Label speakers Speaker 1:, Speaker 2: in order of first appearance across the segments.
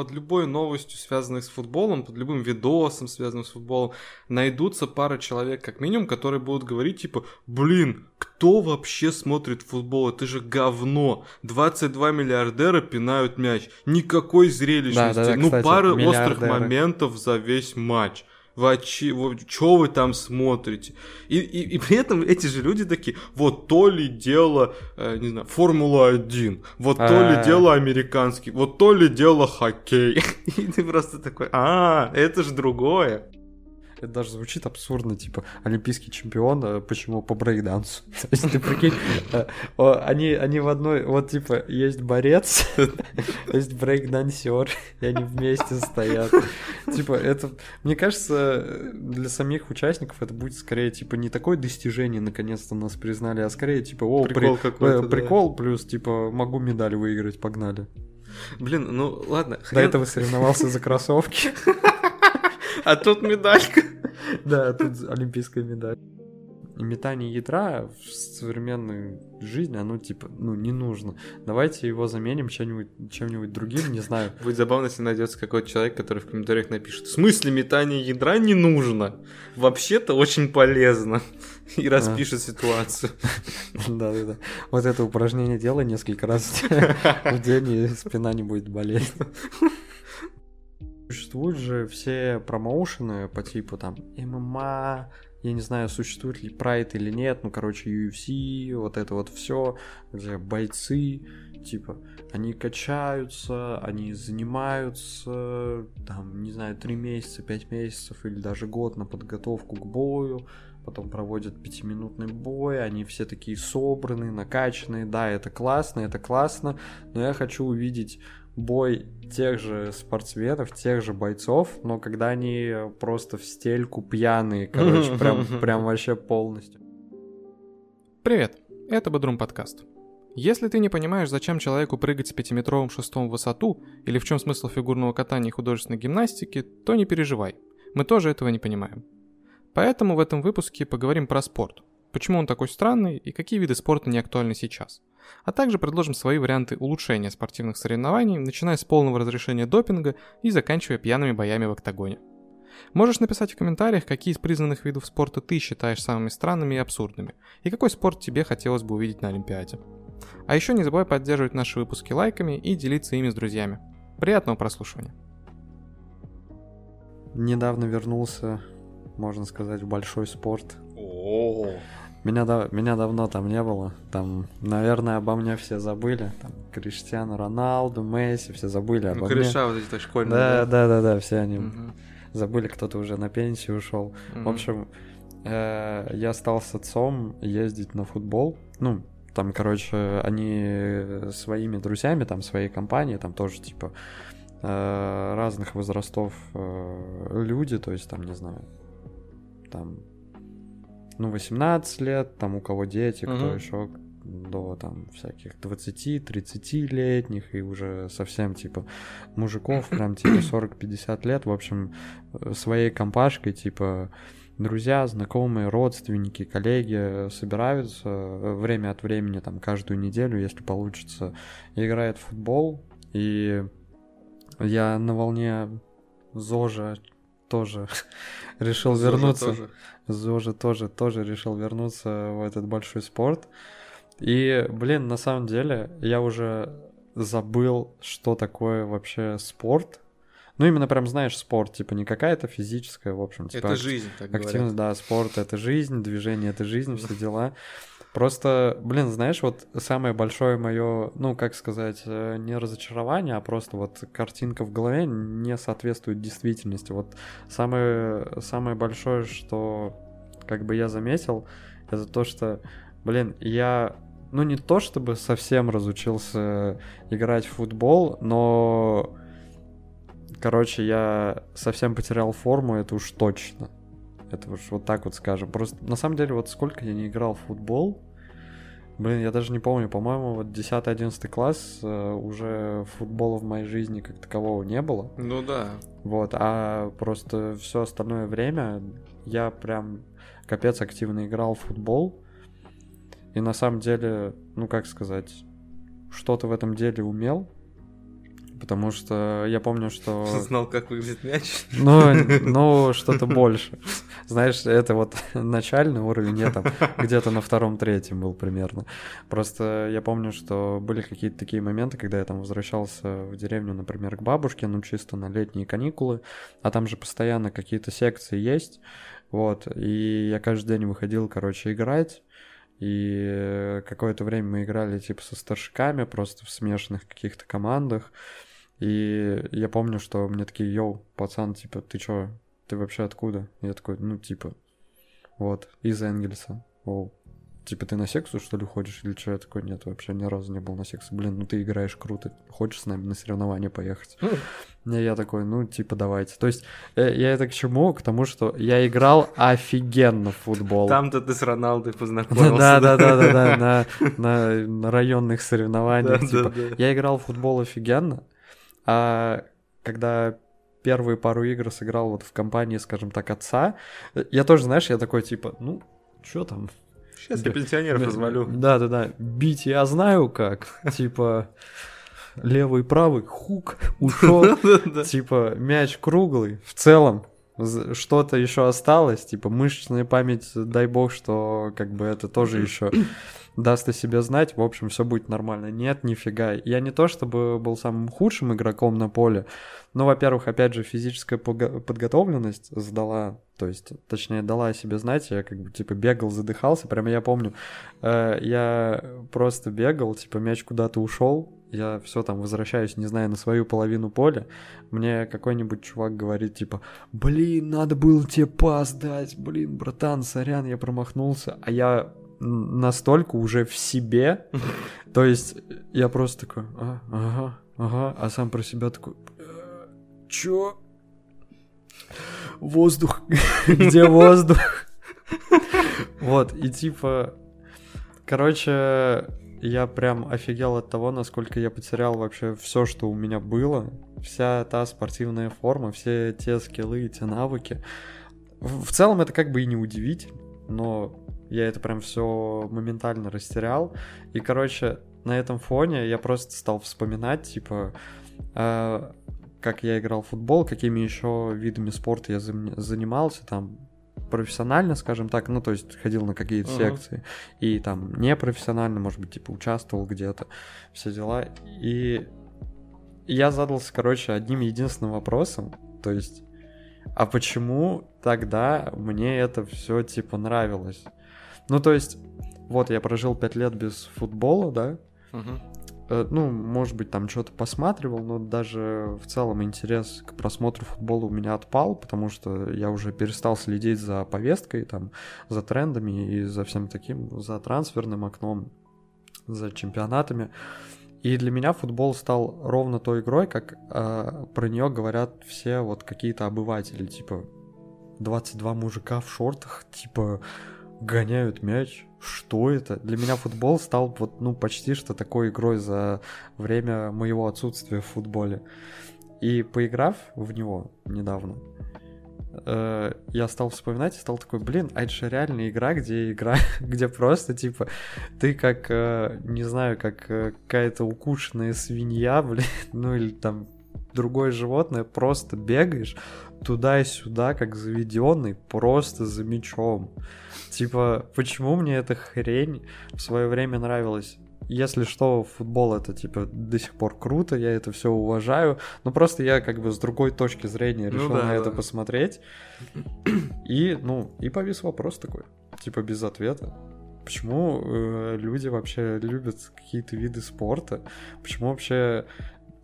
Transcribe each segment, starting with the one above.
Speaker 1: под любой новостью, связанной с футболом, под любым видосом, связанным с футболом, найдутся пара человек, как минимум, которые будут говорить, типа, блин, кто вообще смотрит футбол? Это же говно. 22 миллиардера пинают мяч. Никакой зрелищности. Да, да, да, ну, кстати, пара острых моментов за весь матч вы, что вы там смотрите? И, и, и при этом эти же люди такие, вот то ли дело, э, не знаю, Формула-1, вот то ли а. дело американский, вот то ли дело хоккей. И ты просто такой, а, это же другое.
Speaker 2: Это даже звучит абсурдно, типа, олимпийский чемпион, а почему по брейкдансу? То есть, ты прикинь, э, они, они в одной, вот, типа, есть борец, есть брейкдансер, и они вместе стоят. Типа, это, мне кажется, для самих участников это будет скорее, типа, не такое достижение, наконец-то нас признали, а скорее, типа, о, прикол, при... какой-то, прикол да. плюс, типа, могу медаль выиграть, погнали.
Speaker 1: Блин, ну ладно.
Speaker 2: Хрен... До этого соревновался за кроссовки.
Speaker 1: А тут медалька.
Speaker 2: Да, тут олимпийская медаль. И метание ядра в современной жизни, оно типа, ну, не нужно. Давайте его заменим чем-нибудь, чем-нибудь другим, не знаю.
Speaker 1: Будет забавно, если найдется какой-то человек, который в комментариях напишет, в смысле метание ядра не нужно? Вообще-то очень полезно. И распишет ситуацию.
Speaker 2: Да-да-да. Вот это упражнение делай несколько раз в день, и спина не будет болеть. Существуют же все промоушены по типу там ММА, я не знаю, существует ли Прайд или нет, ну, короче, UFC, вот это вот все, где бойцы, типа, они качаются, они занимаются, там, не знаю, три месяца, пять месяцев или даже год на подготовку к бою, потом проводят пятиминутный бой, они все такие собранные, накачанные, да, это классно, это классно, но я хочу увидеть бой тех же спортсменов, тех же бойцов, но когда они просто в стельку пьяные, короче, прям, прям вообще полностью.
Speaker 3: Привет, это Бодрум подкаст. Если ты не понимаешь, зачем человеку прыгать с пятиметровым шестом в высоту, или в чем смысл фигурного катания и художественной гимнастики, то не переживай. Мы тоже этого не понимаем. Поэтому в этом выпуске поговорим про спорт. Почему он такой странный и какие виды спорта не актуальны сейчас – а также предложим свои варианты улучшения спортивных соревнований, начиная с полного разрешения допинга и заканчивая пьяными боями в октагоне. Можешь написать в комментариях, какие из признанных видов спорта ты считаешь самыми странными и абсурдными, и какой спорт тебе хотелось бы увидеть на Олимпиаде. А еще не забывай поддерживать наши выпуски лайками и делиться ими с друзьями. Приятного прослушивания.
Speaker 2: Недавно вернулся, можно сказать, в большой спорт.
Speaker 1: О,
Speaker 2: меня, да, меня давно там не было. Там, наверное, обо мне все забыли. Там Криштиану Роналду, Месси, все забыли обо ну, мне.
Speaker 1: Кореша вот эти школьные.
Speaker 2: Да, да, да, да, все они угу. забыли, кто-то уже на пенсию ушел. Угу. В общем, э, я стал с отцом ездить на футбол. Ну, там, короче, они своими друзьями, там, своей компании, там тоже, типа, э, разных возрастов э, люди, то есть, там, не знаю, там ну, 18 лет, там у кого дети, угу. кто еще до там всяких 20-30-летних и уже совсем типа мужиков, прям типа 40-50 лет, в общем, э, своей компашкой, типа друзья, знакомые, родственники, коллеги собираются э, время от времени, там, каждую неделю, если получится, играет в футбол, и я на волне ЗОЖа тоже решил Зожа вернуться. Тоже. Зожа тоже, тоже решил вернуться в этот большой спорт. И, блин, на самом деле, я уже забыл, что такое вообще спорт. Ну, именно прям, знаешь, спорт, типа, не какая-то физическая, в общем, типа...
Speaker 1: Это жизнь, так
Speaker 2: Активность, говорят. да, спорт — это жизнь, движение — это жизнь, все дела. Просто, блин, знаешь, вот самое большое мое, ну, как сказать, э, не разочарование, а просто вот картинка в голове не соответствует действительности. Вот самое, самое большое, что как бы я заметил, это то, что, блин, я, ну, не то чтобы совсем разучился играть в футбол, но, короче, я совсем потерял форму, это уж точно. Это уж вот так вот скажем. Просто на самом деле вот сколько я не играл в футбол, Блин, я даже не помню, по-моему, вот 10-11 класс э, уже футбола в моей жизни как такового не было.
Speaker 1: Ну да.
Speaker 2: Вот, а просто все остальное время я прям капец активно играл в футбол. И на самом деле, ну как сказать, что-то в этом деле умел. потому что я помню, что...
Speaker 1: Знал, как выглядит мяч.
Speaker 2: Ну, ну что-то больше. Знаешь, это вот начальный уровень, я там где-то на втором-третьем был примерно. Просто я помню, что были какие-то такие моменты, когда я там возвращался в деревню, например, к бабушке, ну, чисто на летние каникулы, а там же постоянно какие-то секции есть, вот, и я каждый день выходил, короче, играть, и какое-то время мы играли типа со старшиками, просто в смешанных каких-то командах. И я помню, что мне такие, йоу, пацан, типа, ты чё, ты вообще откуда? Я такой, ну, типа, вот, из Энгельса. Оу, типа, ты на сексу, что ли, ходишь? Или что? Я такой, нет, вообще ни разу не был на сексу. Блин, ну ты играешь круто. Хочешь с нами на соревнования поехать? И я такой, ну, типа, давайте. То есть, э, я это к чему? К тому, что я играл офигенно в футбол.
Speaker 1: Там-то ты с Роналдой познакомился.
Speaker 2: Да-да-да-да, на районных соревнованиях. Типа, я играл в футбол офигенно, а когда первые пару игр сыграл вот в компании, скажем так, отца, я тоже, знаешь, я такой, типа, ну, что там,
Speaker 1: Сейчас я пенсионеров развалю.
Speaker 2: Да-да-да, бить я знаю как, типа левый, правый, хук, ушел, типа мяч круглый, в целом что-то еще осталось, типа мышечная память, дай бог, что как бы это тоже еще даст о себе знать, в общем, все будет нормально. Нет, нифига. Я не то чтобы был самым худшим игроком на поле, но, во-первых, опять же, физическая подготовленность сдала, то есть, точнее, дала о себе знать, я как бы, типа, бегал, задыхался, прямо я помню, э, я просто бегал, типа, мяч куда-то ушел, я все там возвращаюсь, не знаю, на свою половину поля, мне какой-нибудь чувак говорит, типа, блин, надо было тебе пас дать, блин, братан, сорян, я промахнулся, а я настолько уже в себе, то есть я просто такой, а, ага, ага, а сам про себя такой, чё? Воздух, где воздух? Вот, и типа, короче, я прям офигел от того, насколько я потерял вообще все, что у меня было, вся та спортивная форма, все те скиллы, те навыки. В целом это как бы и не удивительно, но я это прям все моментально растерял. И, короче, на этом фоне я просто стал вспоминать, типа, э, как я играл в футбол, какими еще видами спорта я занимался, там, профессионально, скажем так, ну, то есть ходил на какие-то uh-huh. секции, и там непрофессионально, может быть, типа, участвовал где-то, все дела. И я задался, короче, одним единственным вопросом, то есть, а почему тогда мне это все, типа, нравилось? Ну, то есть, вот я прожил пять лет без футбола, да. Угу. Ну, может быть, там что-то посматривал, но даже в целом интерес к просмотру футбола у меня отпал, потому что я уже перестал следить за повесткой, там, за трендами и за всем таким, за трансферным окном, за чемпионатами. И для меня футбол стал ровно той игрой, как э, про нее говорят все вот какие-то обыватели, типа 22 мужика в шортах, типа гоняют мяч. Что это? Для меня футбол стал вот, ну, почти что такой игрой за время моего отсутствия в футболе. И поиграв в него недавно, э, я стал вспоминать и стал такой, блин, а это же реальная игра, где игра, где просто, типа, ты как, э, не знаю, как э, какая-то укушенная свинья, блин, ну или там другое животное, просто бегаешь туда и сюда, как заведенный, просто за мячом. Типа, почему мне эта хрень в свое время нравилась? Если что, футбол это типа до сих пор круто, я это все уважаю, но просто я как бы с другой точки зрения ну решил ну, да, на да. это посмотреть. И, ну, и повис вопрос такой, типа без ответа. Почему э, люди вообще любят какие-то виды спорта? Почему вообще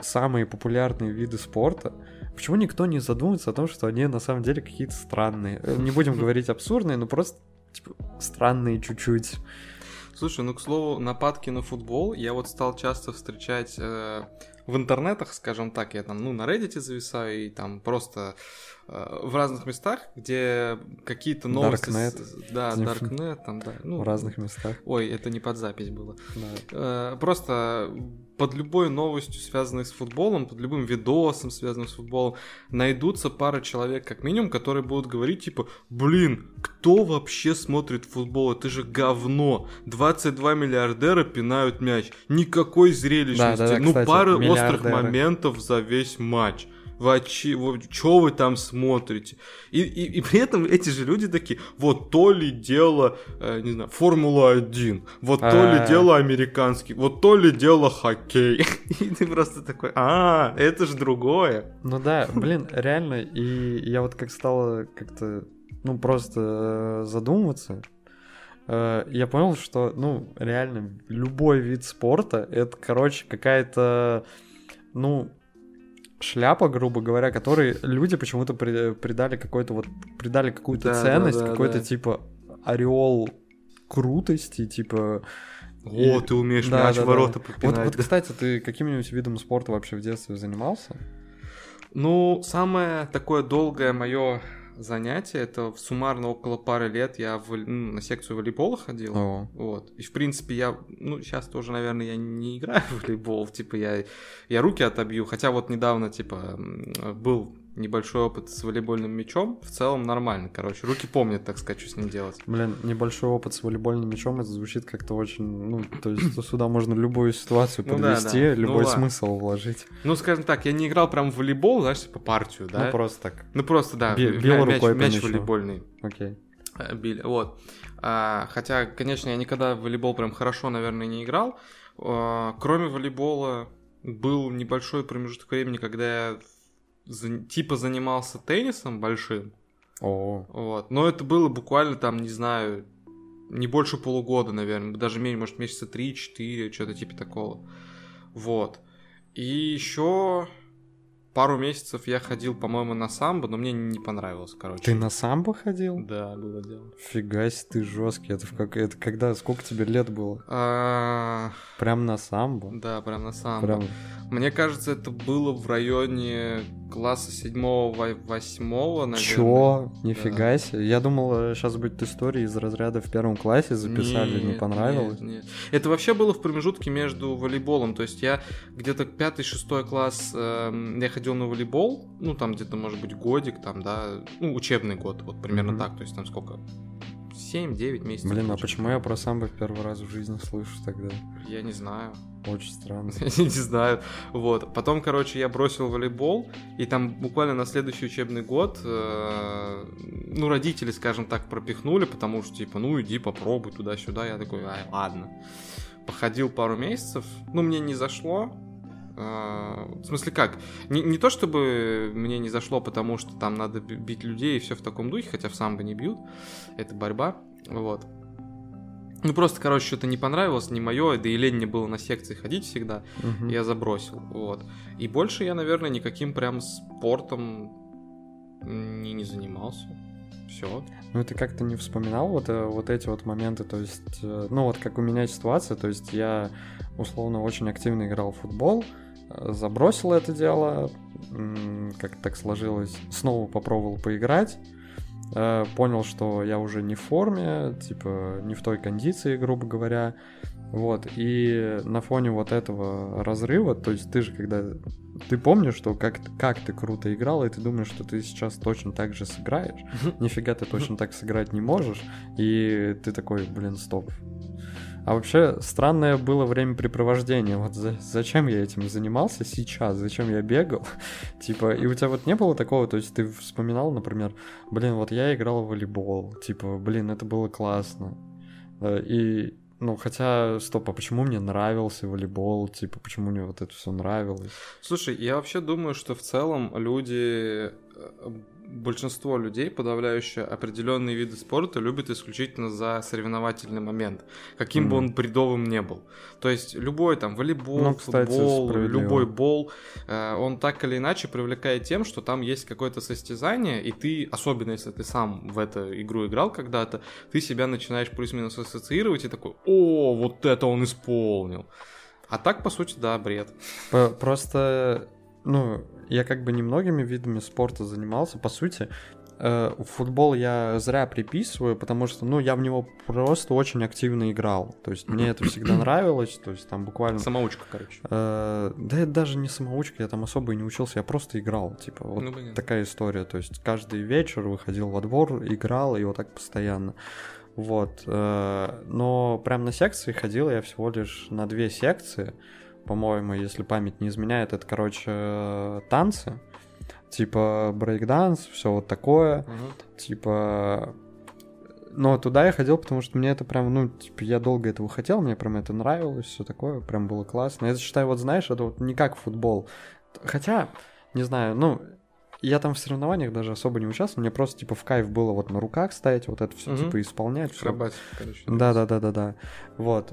Speaker 2: самые популярные виды спорта? Почему никто не задумывается о том, что они на самом деле какие-то странные? Э, не будем говорить абсурдные, но просто типа, странные чуть-чуть.
Speaker 1: Слушай, ну, к слову, нападки на футбол я вот стал часто встречать э, в интернетах, скажем так, я там, ну, на Reddit зависаю и там просто в разных местах, где какие-то новости...
Speaker 2: Darknet.
Speaker 1: Да, Darknet, там, да.
Speaker 2: Ну, в разных местах.
Speaker 1: Ой, это не под запись было. Да. Э, просто под любой новостью, связанной с футболом, под любым видосом, связанным с футболом, найдутся пара человек, как минимум, которые будут говорить, типа, блин, кто вообще смотрит футбол? Это же говно. 22 миллиардера пинают мяч. Никакой зрелищности. Да, да, да,
Speaker 2: ну,
Speaker 1: кстати, пара
Speaker 2: миллиардеры
Speaker 1: острых моментов за весь матч. Вы, вы, что вы там смотрите? И, и, и при этом эти же люди такие, вот то ли дело, э, не знаю, Формула-1, вот то ли а. дело американский, вот то ли дело хоккей. И ты просто такой, а, это же другое.
Speaker 2: Ну да, блин, реально, и я вот как стало как-то, ну, просто э, задумываться, э, я понял, что, ну, реально, любой вид спорта, это, короче, какая-то, ну, шляпа, грубо говоря, которой люди почему-то придали какой-то вот придали какую-то да, ценность, да, да, какой-то да. типа ореол крутости, типа.
Speaker 1: О, и... ты умеешь да, мяч да, ворота да.
Speaker 2: попинать. Вот, вот, кстати, ты каким-нибудь видом спорта вообще в детстве занимался?
Speaker 1: Ну, самое такое долгое мое занятия. Это суммарно около пары лет я в, ну, на секцию волейбола ходил. О. Вот. И в принципе я, ну сейчас тоже, наверное, я не играю в волейбол. Типа я, я руки отобью. Хотя вот недавно, типа, был небольшой опыт с волейбольным мячом, в целом нормально, короче. Руки помнят, так сказать, что с ним делать.
Speaker 2: Блин, небольшой опыт с волейбольным мячом, это звучит как-то очень, ну, то есть сюда можно любую ситуацию ну, подвести, да, да. любой ну, смысл ладно. вложить.
Speaker 1: Ну, скажем так, я не играл прям в волейбол, знаешь, по типа партию, да?
Speaker 2: Ну, просто так.
Speaker 1: Ну, просто, да,
Speaker 2: Бил, бил
Speaker 1: мяч,
Speaker 2: рукой
Speaker 1: мяч волейбольный.
Speaker 2: Окей.
Speaker 1: Э, били, вот. А, хотя, конечно, я никогда в волейбол прям хорошо, наверное, не играл. А, кроме волейбола был небольшой промежуток времени, когда я за, типа занимался теннисом большим.
Speaker 2: О.
Speaker 1: Вот. Но это было буквально там, не знаю, не больше полугода, наверное, даже меньше, может, месяца 3-4, что-то типа такого. Вот. И еще пару месяцев я ходил, по-моему, на самбо, но мне не понравилось, короче.
Speaker 2: Ты на самбо ходил?
Speaker 1: Да, было дело.
Speaker 2: Фига себе, ты жесткий. Это, в как... это когда? Сколько тебе лет было?
Speaker 1: А...
Speaker 2: Прям на самбо?
Speaker 1: Да, прям на самбо. Прям... Мне кажется, это было в районе класса седьмого, восьмого, наверное.
Speaker 2: Чё? Нифига да. себе. Я думал, сейчас будет история из разряда в первом классе записали, нет, не понравилось.
Speaker 1: Нет, нет. Это вообще было в промежутке между волейболом. То есть я где-то пятый-шестой класс, э, я ходил на волейбол, ну там где-то, может быть, годик, там, да, ну, учебный год, вот примерно mm-hmm. так. То есть там сколько? 7-9 месяцев.
Speaker 2: Блин, а почему я про самбо первый раз в жизни слышу тогда?
Speaker 1: Я не знаю.
Speaker 2: Очень странно.
Speaker 1: Я не знаю. Вот. Потом, короче, я бросил волейбол, и там буквально на следующий учебный год, э, ну, родители, скажем так, пропихнули, потому что, типа, ну, иди попробуй туда-сюда. Я такой, ай, ладно. Походил пару месяцев, ну, мне не зашло, в смысле как? Не, не то чтобы мне не зашло, потому что там надо бить людей и все в таком духе, хотя в самбо не бьют. Это борьба. Вот. Ну, просто, короче, что-то не понравилось, не мое, да и лень мне было на секции ходить всегда, угу. я забросил, вот. И больше я, наверное, никаким прям спортом не, не занимался. Все.
Speaker 2: Ну, ты как-то не вспоминал вот, э, вот эти вот моменты, то есть, э, ну, вот как у меня ситуация, то есть я, условно, очень активно играл в футбол, э, забросил это дело, как так сложилось, снова попробовал поиграть, Э, понял, что я уже не в форме, типа не в той кондиции, грубо говоря. Вот, и на фоне вот этого разрыва, то есть ты же когда... Ты помнишь, что как, как ты круто играл, и ты думаешь, что ты сейчас точно так же сыграешь. Нифига ты точно так сыграть не можешь. И ты такой, блин, стоп, а вообще странное было времяпрепровождение. Вот за, зачем я этим занимался сейчас? Зачем я бегал? типа, и у тебя вот не было такого, то есть ты вспоминал, например, блин, вот я играл в волейбол, типа, блин, это было классно. И, ну, хотя, стоп, а почему мне нравился волейбол? Типа, почему мне вот это все нравилось?
Speaker 1: Слушай, я вообще думаю, что в целом люди э, большинство людей, подавляющее определенные виды спорта, любят исключительно за соревновательный момент, каким mm. бы он бредовым не был. То есть любой там волейбол, ну, кстати, футбол, любой бол, э, он так или иначе привлекает тем, что там есть какое-то состязание, и ты, особенно если ты сам в эту игру играл когда-то, ты себя начинаешь плюс-минус ассоциировать и такой, о, вот это он исполнил. А так, по сути, да, бред.
Speaker 2: Просто, ну, я как бы немногими видами спорта занимался. По сути, э, футбол я зря приписываю, потому что, ну, я в него просто очень активно играл. То есть мне это всегда нравилось, то есть там буквально...
Speaker 1: Самоучка, короче.
Speaker 2: Э, да это даже не самоучка, я там особо и не учился, я просто играл, типа, вот ну, такая история. То есть каждый вечер выходил во двор, играл, и вот так постоянно. Вот. Э, но прям на секции ходил я всего лишь на две секции. По-моему, если память не изменяет, это, короче, танцы, типа брейкданс, все вот такое,
Speaker 1: Мгм.
Speaker 2: типа... Но туда я ходил, потому что мне это прям, ну, типа, я долго этого хотел, мне прям это нравилось, все такое, прям было классно. Я считаю, вот знаешь, это вот не как футбол. Хотя, не знаю, ну, я там в соревнованиях даже особо не участвовал, мне просто, типа, в кайф было вот на руках стоять, вот это все,
Speaker 1: Мгм.
Speaker 2: типа, исполнять.
Speaker 1: Акробатика, короче.
Speaker 2: Да, да, да, да, да. Вот.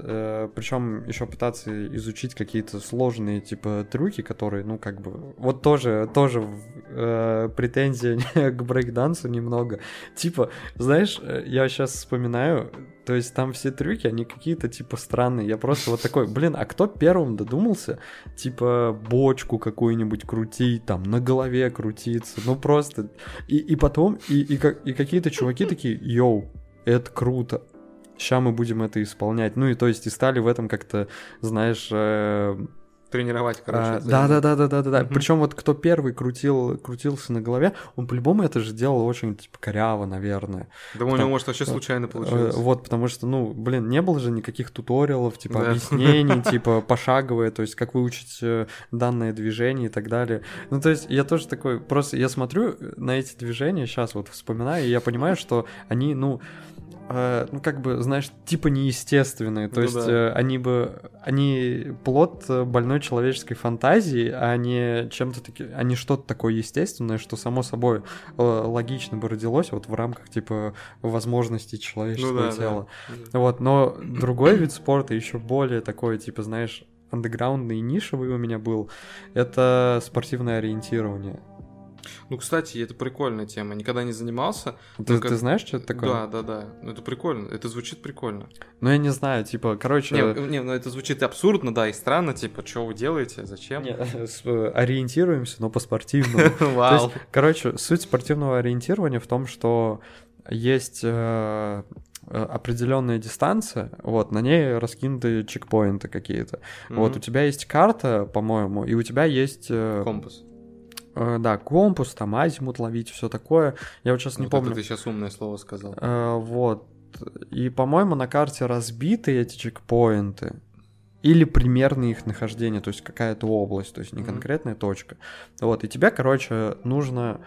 Speaker 2: причем еще пытаться изучить какие-то сложные, типа, трюки, которые, ну, как бы. Вот тоже, тоже э, претензия к брейкдансу немного. Типа, знаешь, э, я сейчас вспоминаю, то есть там все трюки, они какие-то, типа, странные. Я просто вот такой, блин, а кто первым додумался, типа, бочку какую-нибудь крутить, там, на голове крутиться, ну, просто. И, и потом, и, и, и какие-то чуваки такие, йоу, это круто. Сейчас мы будем это исполнять. Ну и то есть и стали в этом как-то, знаешь, э,
Speaker 1: Тренировать, короче.
Speaker 2: а, да, да, да, да, да, да, да.
Speaker 1: Мгм.
Speaker 2: Причем вот кто первый крутил, крутился на голове, он по-любому это же делал очень типа коряво, наверное.
Speaker 1: Да у него, может, вообще случайно
Speaker 2: Э,
Speaker 1: получилось.
Speaker 2: Вот, потому что, ну, блин, не было же никаких туториалов, типа
Speaker 1: Да.
Speaker 2: объяснений, типа пошаговые, то есть как выучить э, данное движение и так далее. Ну, то есть я тоже такой, просто я смотрю на эти движения, сейчас вот вспоминаю, и я понимаю, что они, ну, э, ну, как бы, знаешь, типа неестественные. То
Speaker 1: Ну
Speaker 2: есть
Speaker 1: да.
Speaker 2: э, они бы, они плод э, больной человеческой фантазии, а не чем-то таки, а не что-то такое естественное, что само собой э, логично бы родилось вот в рамках, типа, возможностей человеческого
Speaker 1: Ну да,
Speaker 2: тела.
Speaker 1: да.
Speaker 2: Вот, но другой вид спорта еще более такой, типа, знаешь, андеграундный и нишевый у меня был, это спортивное ориентирование.
Speaker 1: Ну, кстати, это прикольная тема. Никогда не занимался.
Speaker 2: Ты,
Speaker 1: как-
Speaker 2: ты знаешь, что это такое?
Speaker 1: Да, да, да. Ну, Это прикольно. Это звучит прикольно.
Speaker 2: Ну, я не знаю, типа, короче...
Speaker 1: Не, не, ну это звучит абсурдно, да, и странно, типа, что вы делаете, зачем?
Speaker 2: не, с- э, ориентируемся, но по-спортивному.
Speaker 1: Вау.
Speaker 2: короче, суть спортивного ориентирования в том, что есть э, э, определенная дистанция, вот, на ней раскинуты чекпоинты какие-то. Вот, у тебя есть карта, по-моему, и у тебя есть... э,
Speaker 1: Компас.
Speaker 2: Э, да, компас, там азимут ловить, все такое. Я вот сейчас не
Speaker 1: Вот
Speaker 2: помню.
Speaker 1: это ты сейчас умное слово сказал.
Speaker 2: Э, вот. И, по-моему, на карте разбиты эти чекпоинты. Или примерно их нахождение, то есть какая-то область, то есть не
Speaker 1: Мгм.
Speaker 2: конкретная точка. Вот, и тебе, короче, нужно...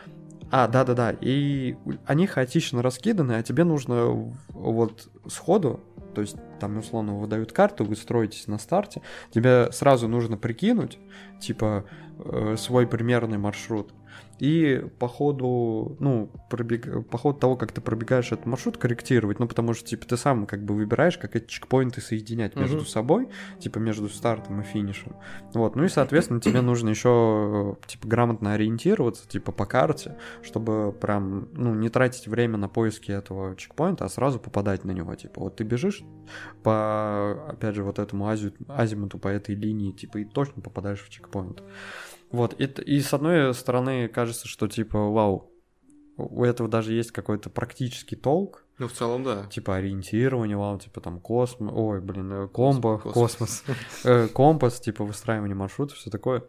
Speaker 2: А, да-да-да, и они хаотично раскиданы, а тебе нужно вот сходу, то есть там, условно, выдают карту, вы строитесь на старте, тебе сразу нужно прикинуть, типа, э, свой примерный маршрут. И по ходу, ну, пробег... по ходу того, как ты пробегаешь этот маршрут, корректировать. Ну, потому что, типа, ты сам как бы выбираешь, как эти чекпоинты соединять между
Speaker 1: Мгм.
Speaker 2: собой, типа, между стартом и финишем. Вот, ну и, соответственно, тебе нужно еще, типа, грамотно ориентироваться, типа, по карте, чтобы прям, ну, не тратить время на поиски этого чекпоинта, а сразу попадать на него. Типа, вот ты бежишь по, опять же, вот этому ази- азимуту, по этой линии, типа, и точно попадаешь в чекпоинт. Вот, и, и с одной стороны кажется, что, типа, вау, у этого даже есть какой-то практический толк,
Speaker 1: Ну, в целом, да.
Speaker 2: типа ориентирование, вау, типа там космос, ой, блин, э, комбо,
Speaker 1: Космос.
Speaker 2: космос, э, компас, типа выстраивание маршрута, все такое.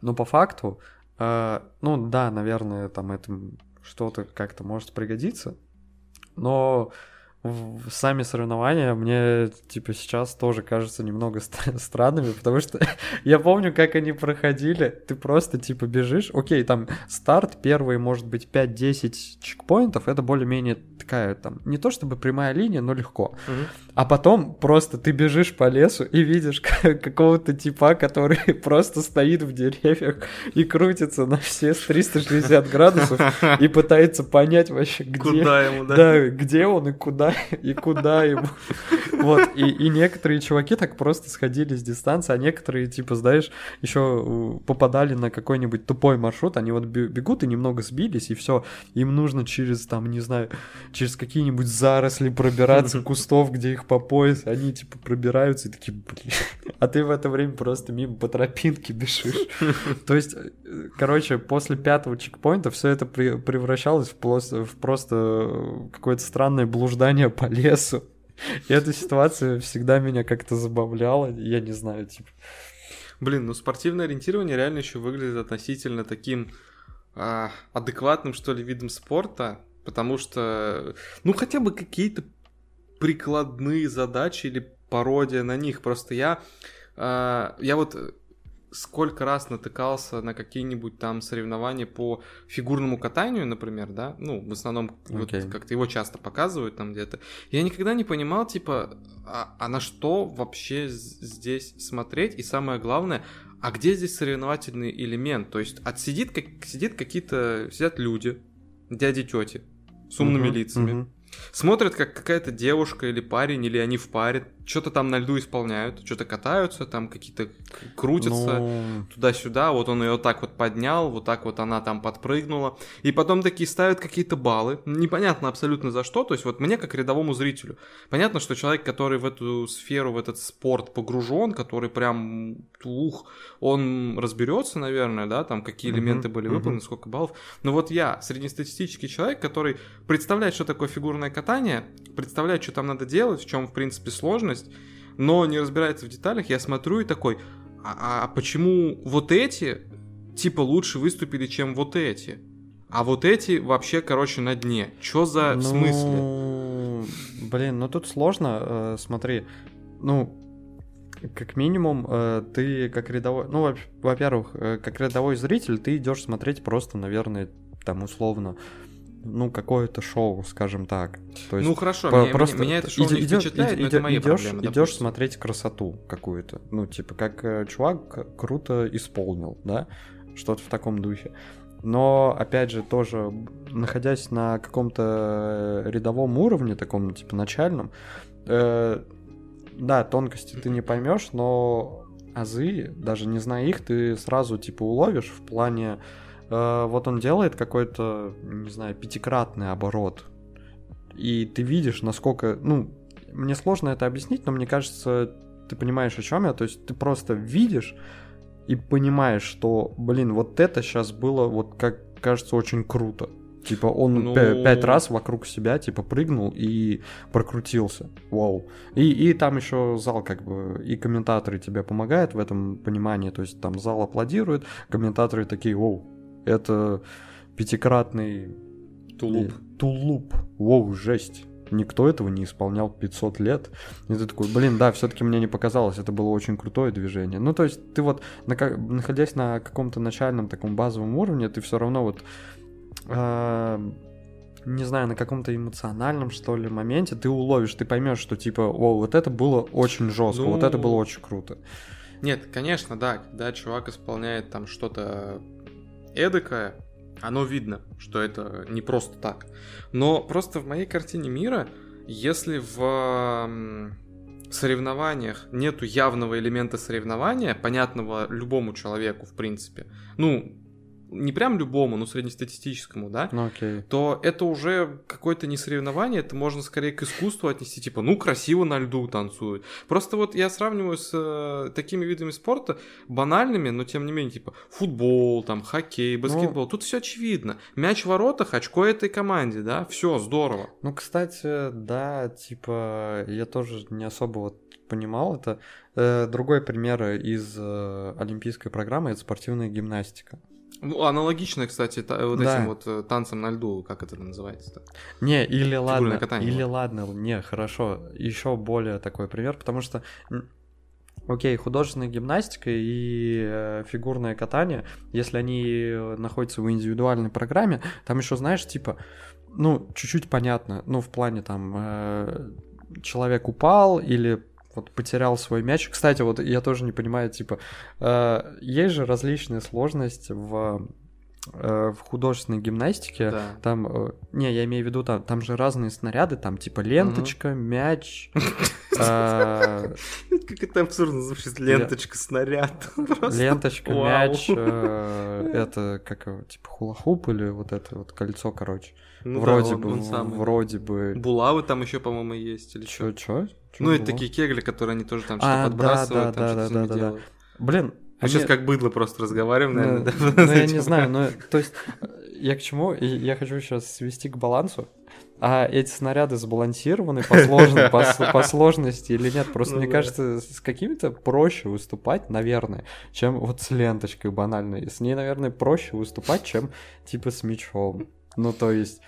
Speaker 2: Но по факту, э, ну да, наверное, там это что-то как-то может пригодиться, но сами соревнования мне, типа, сейчас тоже кажутся немного ст- странными, потому что я помню, как они проходили. Ты просто, типа, бежишь. Окей, там старт первый, может быть, 5-10 чекпоинтов. Это более-менее такая, там, не то чтобы прямая линия, но легко.
Speaker 1: Мгм.
Speaker 2: А потом просто ты бежишь по лесу и видишь какого-то типа, который просто стоит в деревьях и крутится на все 360 градусов и пытается понять вообще, где...
Speaker 1: Куда ему, да?
Speaker 2: Да, где он и куда, и куда ему. Вот, и, и некоторые чуваки так просто сходили с дистанции, а некоторые, типа, знаешь, еще попадали на какой-нибудь тупой маршрут, они вот бе- бегут и немного сбились, и все, им нужно через, там, не знаю, через какие-нибудь заросли пробираться, кустов, где их по пояс, они, типа, пробираются и такие, блин, а ты в это время просто мимо по тропинке бежишь. То есть, короче, после пятого чекпоинта все это превращалось в, плос- в просто э, какое-то странное блуждание по лесу. И эта ситуация всегда меня как-то забавляла, я не знаю, типа.
Speaker 1: Блин, ну спортивное ориентирование реально еще выглядит относительно таким а, адекватным, что ли, видом спорта, потому что, ну, хотя бы какие-то прикладные задачи или пародия на них. Просто я э, я вот сколько раз натыкался на какие-нибудь там соревнования по фигурному катанию, например, да, ну, в основном okay. вот как-то его часто показывают там где-то. Я никогда не понимал, типа, а, а на что вообще здесь смотреть, и самое главное, а где здесь соревновательный элемент? То есть отсидит, как, сидит какие-то, сидят люди, дяди, тети, с умными uh-huh, лицами, uh-huh. смотрят, как какая-то девушка или парень, или они в паре что-то там на льду исполняют, что-то катаются, там какие-то крутятся ну... туда-сюда, вот он ее вот так вот поднял, вот так вот она там подпрыгнула, и потом такие ставят какие-то баллы, непонятно абсолютно за что, то есть вот мне как рядовому зрителю, понятно, что человек, который в эту сферу, в этот спорт погружен, который прям, ух, он разберется, наверное, да, там какие элементы были выполнены, сколько баллов, но вот я, среднестатистический человек, который представляет, что такое фигурное катание, представляет, что там надо делать, в чем, в принципе, сложность, сложность, но не разбирается в деталях, я смотрю и такой, а, а почему вот эти типа лучше выступили, чем вот эти? А вот эти вообще, короче, на дне. Чё за ну, смысле?
Speaker 2: Блин, ну тут сложно. Э, смотри, ну, как минимум, э, ты как рядовой... Ну, во-первых, э, как рядовой зритель, ты идешь смотреть просто, наверное, там условно ну, какое-то шоу, скажем так.
Speaker 1: То есть, ну, хорошо, по, меня, просто меня это шоу иди, не идешь, впечатляет, иди, но это мои
Speaker 2: идешь, проблемы, идешь смотреть красоту какую-то. Ну, типа, как э, чувак круто исполнил, да? Что-то в таком духе. Но, опять же, тоже, находясь на каком-то рядовом уровне, таком, типа, начальном, э, да, тонкости ты не поймешь, но азы, даже не зная их, ты сразу, типа, уловишь в плане Э, вот он делает какой-то, не знаю, пятикратный оборот. И ты видишь, насколько, ну, мне сложно это объяснить, но мне кажется, ты понимаешь, о чем я. То есть ты просто видишь и понимаешь, что, блин, вот это сейчас было, вот как кажется, очень круто. Типа он ну... пять раз вокруг себя типа прыгнул и прокрутился. Вау. И, и там еще зал как бы, и комментаторы тебе помогают в этом понимании. То есть там зал аплодирует, комментаторы такие, вау, это пятикратный...
Speaker 1: Тулуп.
Speaker 2: Тулуп. Воу, жесть. Никто этого не исполнял 500 лет. И ты такой, блин, да, все-таки мне не показалось, это было очень крутое движение. Ну, то есть, ты вот, находясь на каком-то начальном таком базовом уровне, ты все равно вот э, не знаю, на каком-то эмоциональном, что ли, моменте ты уловишь, ты поймешь, что типа, о, вот это было очень жестко, ну... вот это было очень круто.
Speaker 1: Нет, конечно, да, когда чувак исполняет там что-то эдакое, оно видно, что это не просто так. Но просто в моей картине мира, если в соревнованиях нету явного элемента соревнования, понятного любому человеку, в принципе, ну, не прям любому, но среднестатистическому, да,
Speaker 2: ну, окей.
Speaker 1: то это уже какое-то не соревнование, это можно скорее к искусству отнести, типа, ну, красиво на льду танцуют. Просто вот я сравниваю с э, такими видами спорта, банальными, но тем не менее, типа, футбол, там, хоккей, ну, баскетбол, ну, тут все очевидно. Мяч в воротах, очко этой команде, да, все здорово.
Speaker 2: Ну, кстати, да, типа, я тоже не особо вот понимал это. Э, другой пример из э, олимпийской программы это спортивная гимнастика.
Speaker 1: Ну, аналогично, кстати, та, вот да. этим вот э, танцем на льду, как это называется-то?
Speaker 2: Не, или ладно, катание, или ладно, не, хорошо, еще более такой пример, потому что, окей, художественная гимнастика и э, фигурное катание, если они находятся в индивидуальной программе, там еще, знаешь, типа, ну, чуть-чуть понятно, ну, в плане там э, человек упал или вот потерял свой мяч. Кстати, вот я тоже не понимаю, типа, э, есть же различные сложности в э, в художественной гимнастике, да. там, э, не, я имею в виду, там, там же разные снаряды, там типа ленточка, угу. мяч.
Speaker 1: Э, как это абсурдно звучит, ленточка, снаряд.
Speaker 2: Ленточка, мяч, это как типа хулахуп или вот это вот кольцо, короче. Ну вроде бы, вроде бы.
Speaker 1: Булавы там еще, по-моему, есть или
Speaker 2: что? Чё?
Speaker 1: Ну, это такие кегли, которые они тоже там что-то а, подбрасывают, там что-то делают.
Speaker 2: Блин,
Speaker 1: мы они... сейчас как быдло просто разговариваем, ну, наверное.
Speaker 2: Ну, ну я не знаю, но то есть я к чему? Я хочу сейчас свести к балансу. А эти снаряды сбалансированы по, сложно, по, по сложности или нет? Просто ну, мне да. кажется, с какими-то проще выступать, наверное, чем вот с ленточкой банальной. С ней, наверное, проще выступать, чем типа с мечом. Ну, то есть...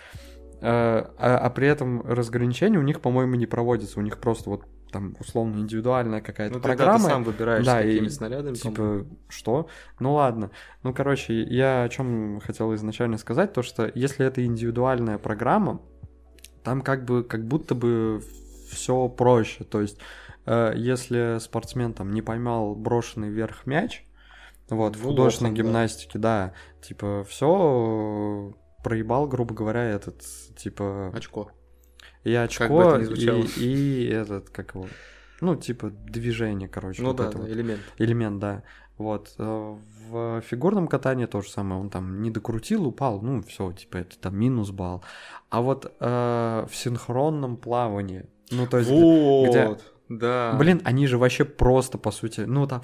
Speaker 2: Э, а, а при этом разграничения у них, по-моему, не проводится. У них просто вот там условно индивидуальная какая-то
Speaker 1: Ну,
Speaker 2: программа.
Speaker 1: ты сам выбираешь,
Speaker 2: Да,
Speaker 1: какими
Speaker 2: и,
Speaker 1: снарядами.
Speaker 2: Типа,
Speaker 1: по-моему.
Speaker 2: что? Ну ладно. Ну, короче, я о чем хотел изначально сказать, то что если это индивидуальная программа, там как бы как будто бы все проще. То есть, э, если спортсмен там не поймал брошенный вверх мяч, вот, в
Speaker 1: Ну,
Speaker 2: художественной
Speaker 1: лохом, да.
Speaker 2: гимнастике, да, типа, все проебал, грубо говоря, этот, типа,
Speaker 1: Очко.
Speaker 2: и
Speaker 1: бы
Speaker 2: очко,
Speaker 1: это ни звучало.
Speaker 2: и, и этот, как его, ну, типа, движение, короче.
Speaker 1: Ну
Speaker 2: вот
Speaker 1: да,
Speaker 2: это
Speaker 1: да,
Speaker 2: вот.
Speaker 1: элемент.
Speaker 2: Элемент, да. Вот. э, В фигурном катании то же самое. Он там не докрутил, упал, ну, все, типа, это там минус балл. А вот э, в синхронном плавании, ну, то есть...
Speaker 1: вот,
Speaker 2: где-
Speaker 1: да.
Speaker 2: Блин, они же вообще просто, по сути, ну там,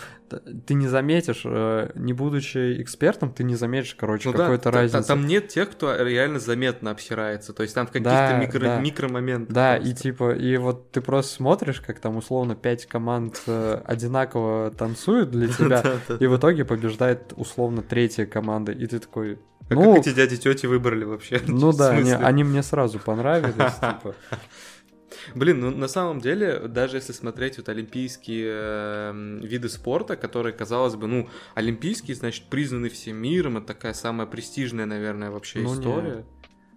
Speaker 2: ты не заметишь, э, не будучи экспертом, ты не заметишь, короче,
Speaker 1: Ну да,
Speaker 2: какой-то
Speaker 1: та-
Speaker 2: разницы.
Speaker 1: там нет тех, кто реально заметно обсирается. То есть там в каких-то
Speaker 2: Да,
Speaker 1: микро,
Speaker 2: да.
Speaker 1: микромоментах.
Speaker 2: Да,
Speaker 1: просто.
Speaker 2: и типа, и вот ты просто смотришь, как там условно пять команд э, одинаково танцуют для тебя,
Speaker 1: Да, да.
Speaker 2: и в итоге побеждает условно третья команда, и ты такой,
Speaker 1: А
Speaker 2: ну,
Speaker 1: как эти дяди тети выбрали вообще?
Speaker 2: ну да, они мне сразу понравились, типа.
Speaker 1: Блин, ну на самом деле, даже если смотреть вот олимпийские эм, виды спорта, которые, казалось бы, ну, олимпийские, значит, признаны всем миром, это такая самая престижная, наверное, вообще
Speaker 2: Ну, не.
Speaker 1: история.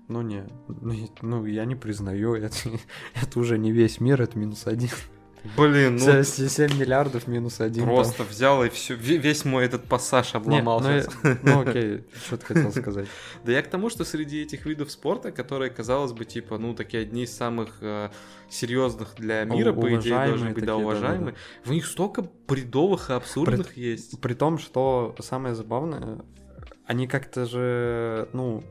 Speaker 2: Ну не, ну, и- ну я не признаю, это, это уже не весь мир, это минус один.
Speaker 1: Блин, ну
Speaker 2: Се- се- 7 миллиардов минус один. там.
Speaker 1: просто взял и все, весь мой этот пассаж
Speaker 2: Не,
Speaker 1: обломал
Speaker 2: ну, э, ну окей, что ты хотел сказать?
Speaker 1: Да я к тому, что среди этих видов спорта, которые, казалось бы, типа, ну, такие одни из самых э, серьезных для мира, по идее, должны быть, да,
Speaker 2: такие,
Speaker 1: уважаемые. В них столько бредовых и абсурдных есть.
Speaker 2: При том, что самое забавное, они как-то же, ну,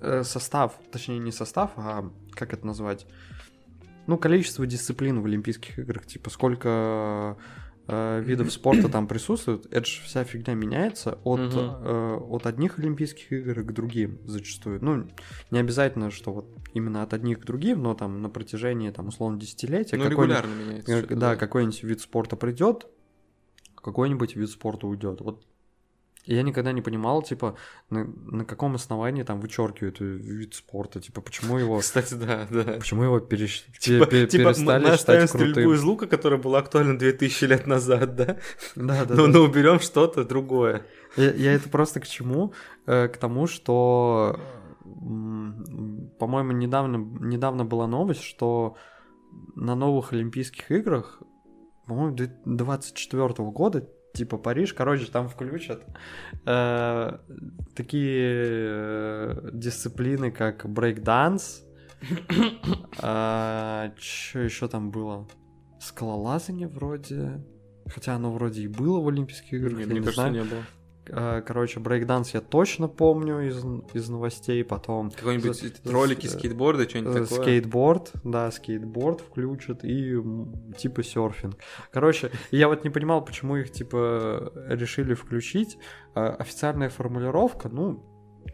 Speaker 2: э, состав, точнее не состав, а как это назвать? Ну, количество дисциплин в Олимпийских играх, типа сколько э, видов спорта там присутствует, это же вся фигня меняется от,
Speaker 1: Мгм.
Speaker 2: э, от одних Олимпийских игр к другим зачастую. Ну, не обязательно, что вот именно от одних к другим, но там на протяжении, там, условно, десятилетия
Speaker 1: Ну, регулярно меняется.
Speaker 2: Э,
Speaker 1: что-то,
Speaker 2: Да, какой-нибудь вид спорта придет, какой-нибудь вид спорта уйдет. Вот я никогда не понимал, типа, на, на каком основании там вычеркивают вид спорта, типа, почему его,
Speaker 1: Кстати, да, да.
Speaker 2: почему его перещ-
Speaker 1: Типа,
Speaker 2: пе-
Speaker 1: типа
Speaker 2: перестали
Speaker 1: мы
Speaker 2: считать
Speaker 1: стрельбу
Speaker 2: крутым.
Speaker 1: из лука, которая была актуальна 2000 лет назад, да?
Speaker 2: Да, да,
Speaker 1: но,
Speaker 2: да.
Speaker 1: но уберем что-то другое.
Speaker 2: Я, я это просто к чему? Э, К тому, что, по-моему, недавно, недавно была новость, что на новых Олимпийских играх, по-моему, 24 года, типа Париж, короче, там включат э, такие э, дисциплины, как брейк-данс, что еще там было? Скалолазание вроде. Хотя оно вроде и было в Олимпийских играх,
Speaker 1: Мне
Speaker 2: я не
Speaker 1: кажется,
Speaker 2: знаю.
Speaker 1: не было.
Speaker 2: Э, Короче, брейкданс я точно помню из, из новостей, потом
Speaker 1: Какой-нибудь
Speaker 2: За-
Speaker 1: ролики,
Speaker 2: за-
Speaker 1: скейтборды, что-нибудь
Speaker 2: э,
Speaker 1: такое.
Speaker 2: скейтборд, да, скейтборд включат и типа серфинг. Короче, я вот не понимал, почему их типа решили включить. Э, Официальная формулировка, ну,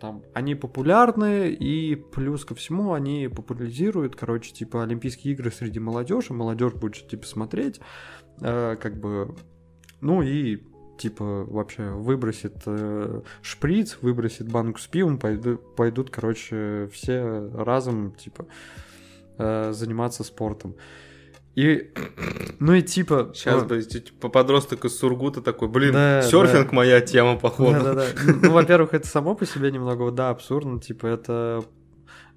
Speaker 2: там, они популярны, и плюс ко всему они популяризируют, короче, типа, Олимпийские игры среди молодежи, молодежь будет, типа, смотреть, э, как бы, ну и, типа, вообще выбросит э, шприц, выбросит банку с пивом, пойдут, пойдут, короче, все разом, типа, э, заниматься спортом. И, ну и типа...
Speaker 1: Сейчас
Speaker 2: э,
Speaker 1: бы типа, подросток из Сургута такой, блин,
Speaker 2: Да,
Speaker 1: серфинг
Speaker 2: да.
Speaker 1: моя тема, походу.
Speaker 2: Да-да-да. Ну, во-первых, это само по себе немного, да, абсурдно. Типа, это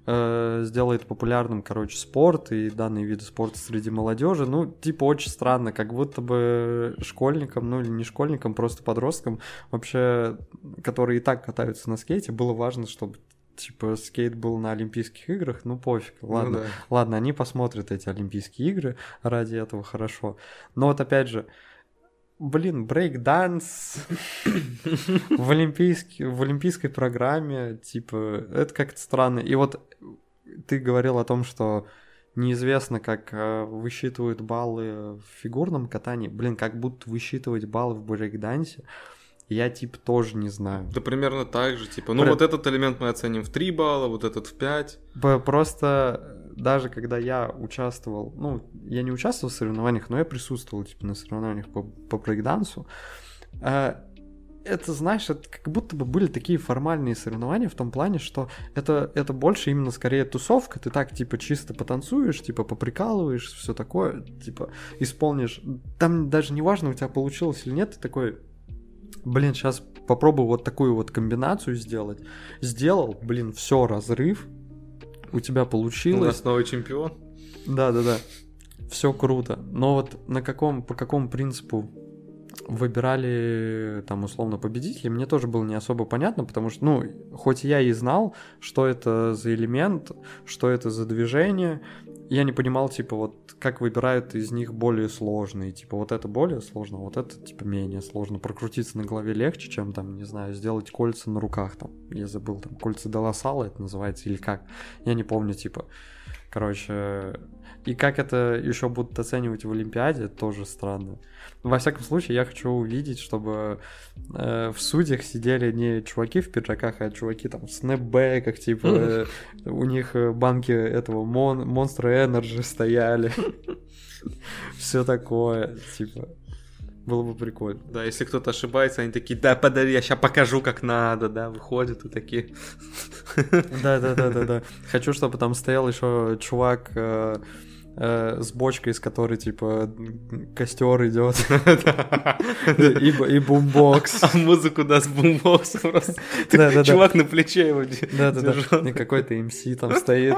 Speaker 2: э, сделает популярным, короче, спорт и данные виды спорта среди молодежи. Ну, типа, очень странно, как будто бы школьникам, ну или не школьникам, просто подросткам, вообще, которые и так катаются на скейте, было важно, чтобы типа скейт был на Олимпийских играх, ну пофиг,
Speaker 1: Ну
Speaker 2: ладно.
Speaker 1: да.
Speaker 2: Ладно, они посмотрят эти Олимпийские игры, ради этого хорошо. Но вот опять же, блин, брейк-данс в, олимпийский, в олимпийской программе, типа, это как-то странно. И вот ты говорил о том, что неизвестно, как э, высчитывают баллы в фигурном катании. Блин, как будут высчитывать баллы в брейк-дансе, я, типа, тоже не знаю.
Speaker 1: Да примерно так же, типа, ну
Speaker 2: Про-
Speaker 1: вот этот элемент мы оценим в 3 балла, вот этот в 5.
Speaker 2: П- Просто даже когда я участвовал, ну, я не участвовал в соревнованиях, но я присутствовал, типа, на соревнованиях по, по брейкдансу, э, это, знаешь, это как будто бы были такие формальные соревнования в том плане, что это, это больше именно скорее тусовка, ты так, типа, чисто потанцуешь, типа, поприкалываешь, все такое, типа, исполнишь. Там даже не важно, у тебя получилось или нет, ты такой, блин, сейчас попробую вот такую вот комбинацию сделать. Сделал, блин, все, разрыв, у тебя получилось. У
Speaker 1: нас новый чемпион.
Speaker 2: Да-да-да, все круто. Но вот на каком, по какому принципу выбирали там условно победителей, мне тоже было не особо понятно, потому что, ну, хоть я и знал, что это за элемент, что это за движение, я не понимал, типа, вот как выбирают из них более сложные. Типа, вот это более сложно, вот это, типа, менее сложно. Прокрутиться на голове легче, чем, там, не знаю, сделать кольца на руках, там. Я забыл, там, кольца Даласала это называется, или как. Я не помню, типа. Короче, и как это еще будут оценивать в Олимпиаде, тоже странно. Во всяком случае, я хочу увидеть, чтобы э, в судьях сидели не чуваки в пиджаках, а чуваки там в снэпбэках, типа э, у них э, банки этого мон Monster Energy стояли. Все такое, типа. Было бы прикольно.
Speaker 1: Да, если кто-то ошибается, они такие, да, подари, я сейчас покажу, как надо, да, выходят и такие.
Speaker 2: Да, да, да, да, да. Хочу, чтобы там стоял еще чувак э, с бочкой, из которой, типа, костер идет. И, бумбокс.
Speaker 1: А музыку даст бумбокс просто. Чувак на плече его
Speaker 2: Да, да, да. И какой-то МС там стоит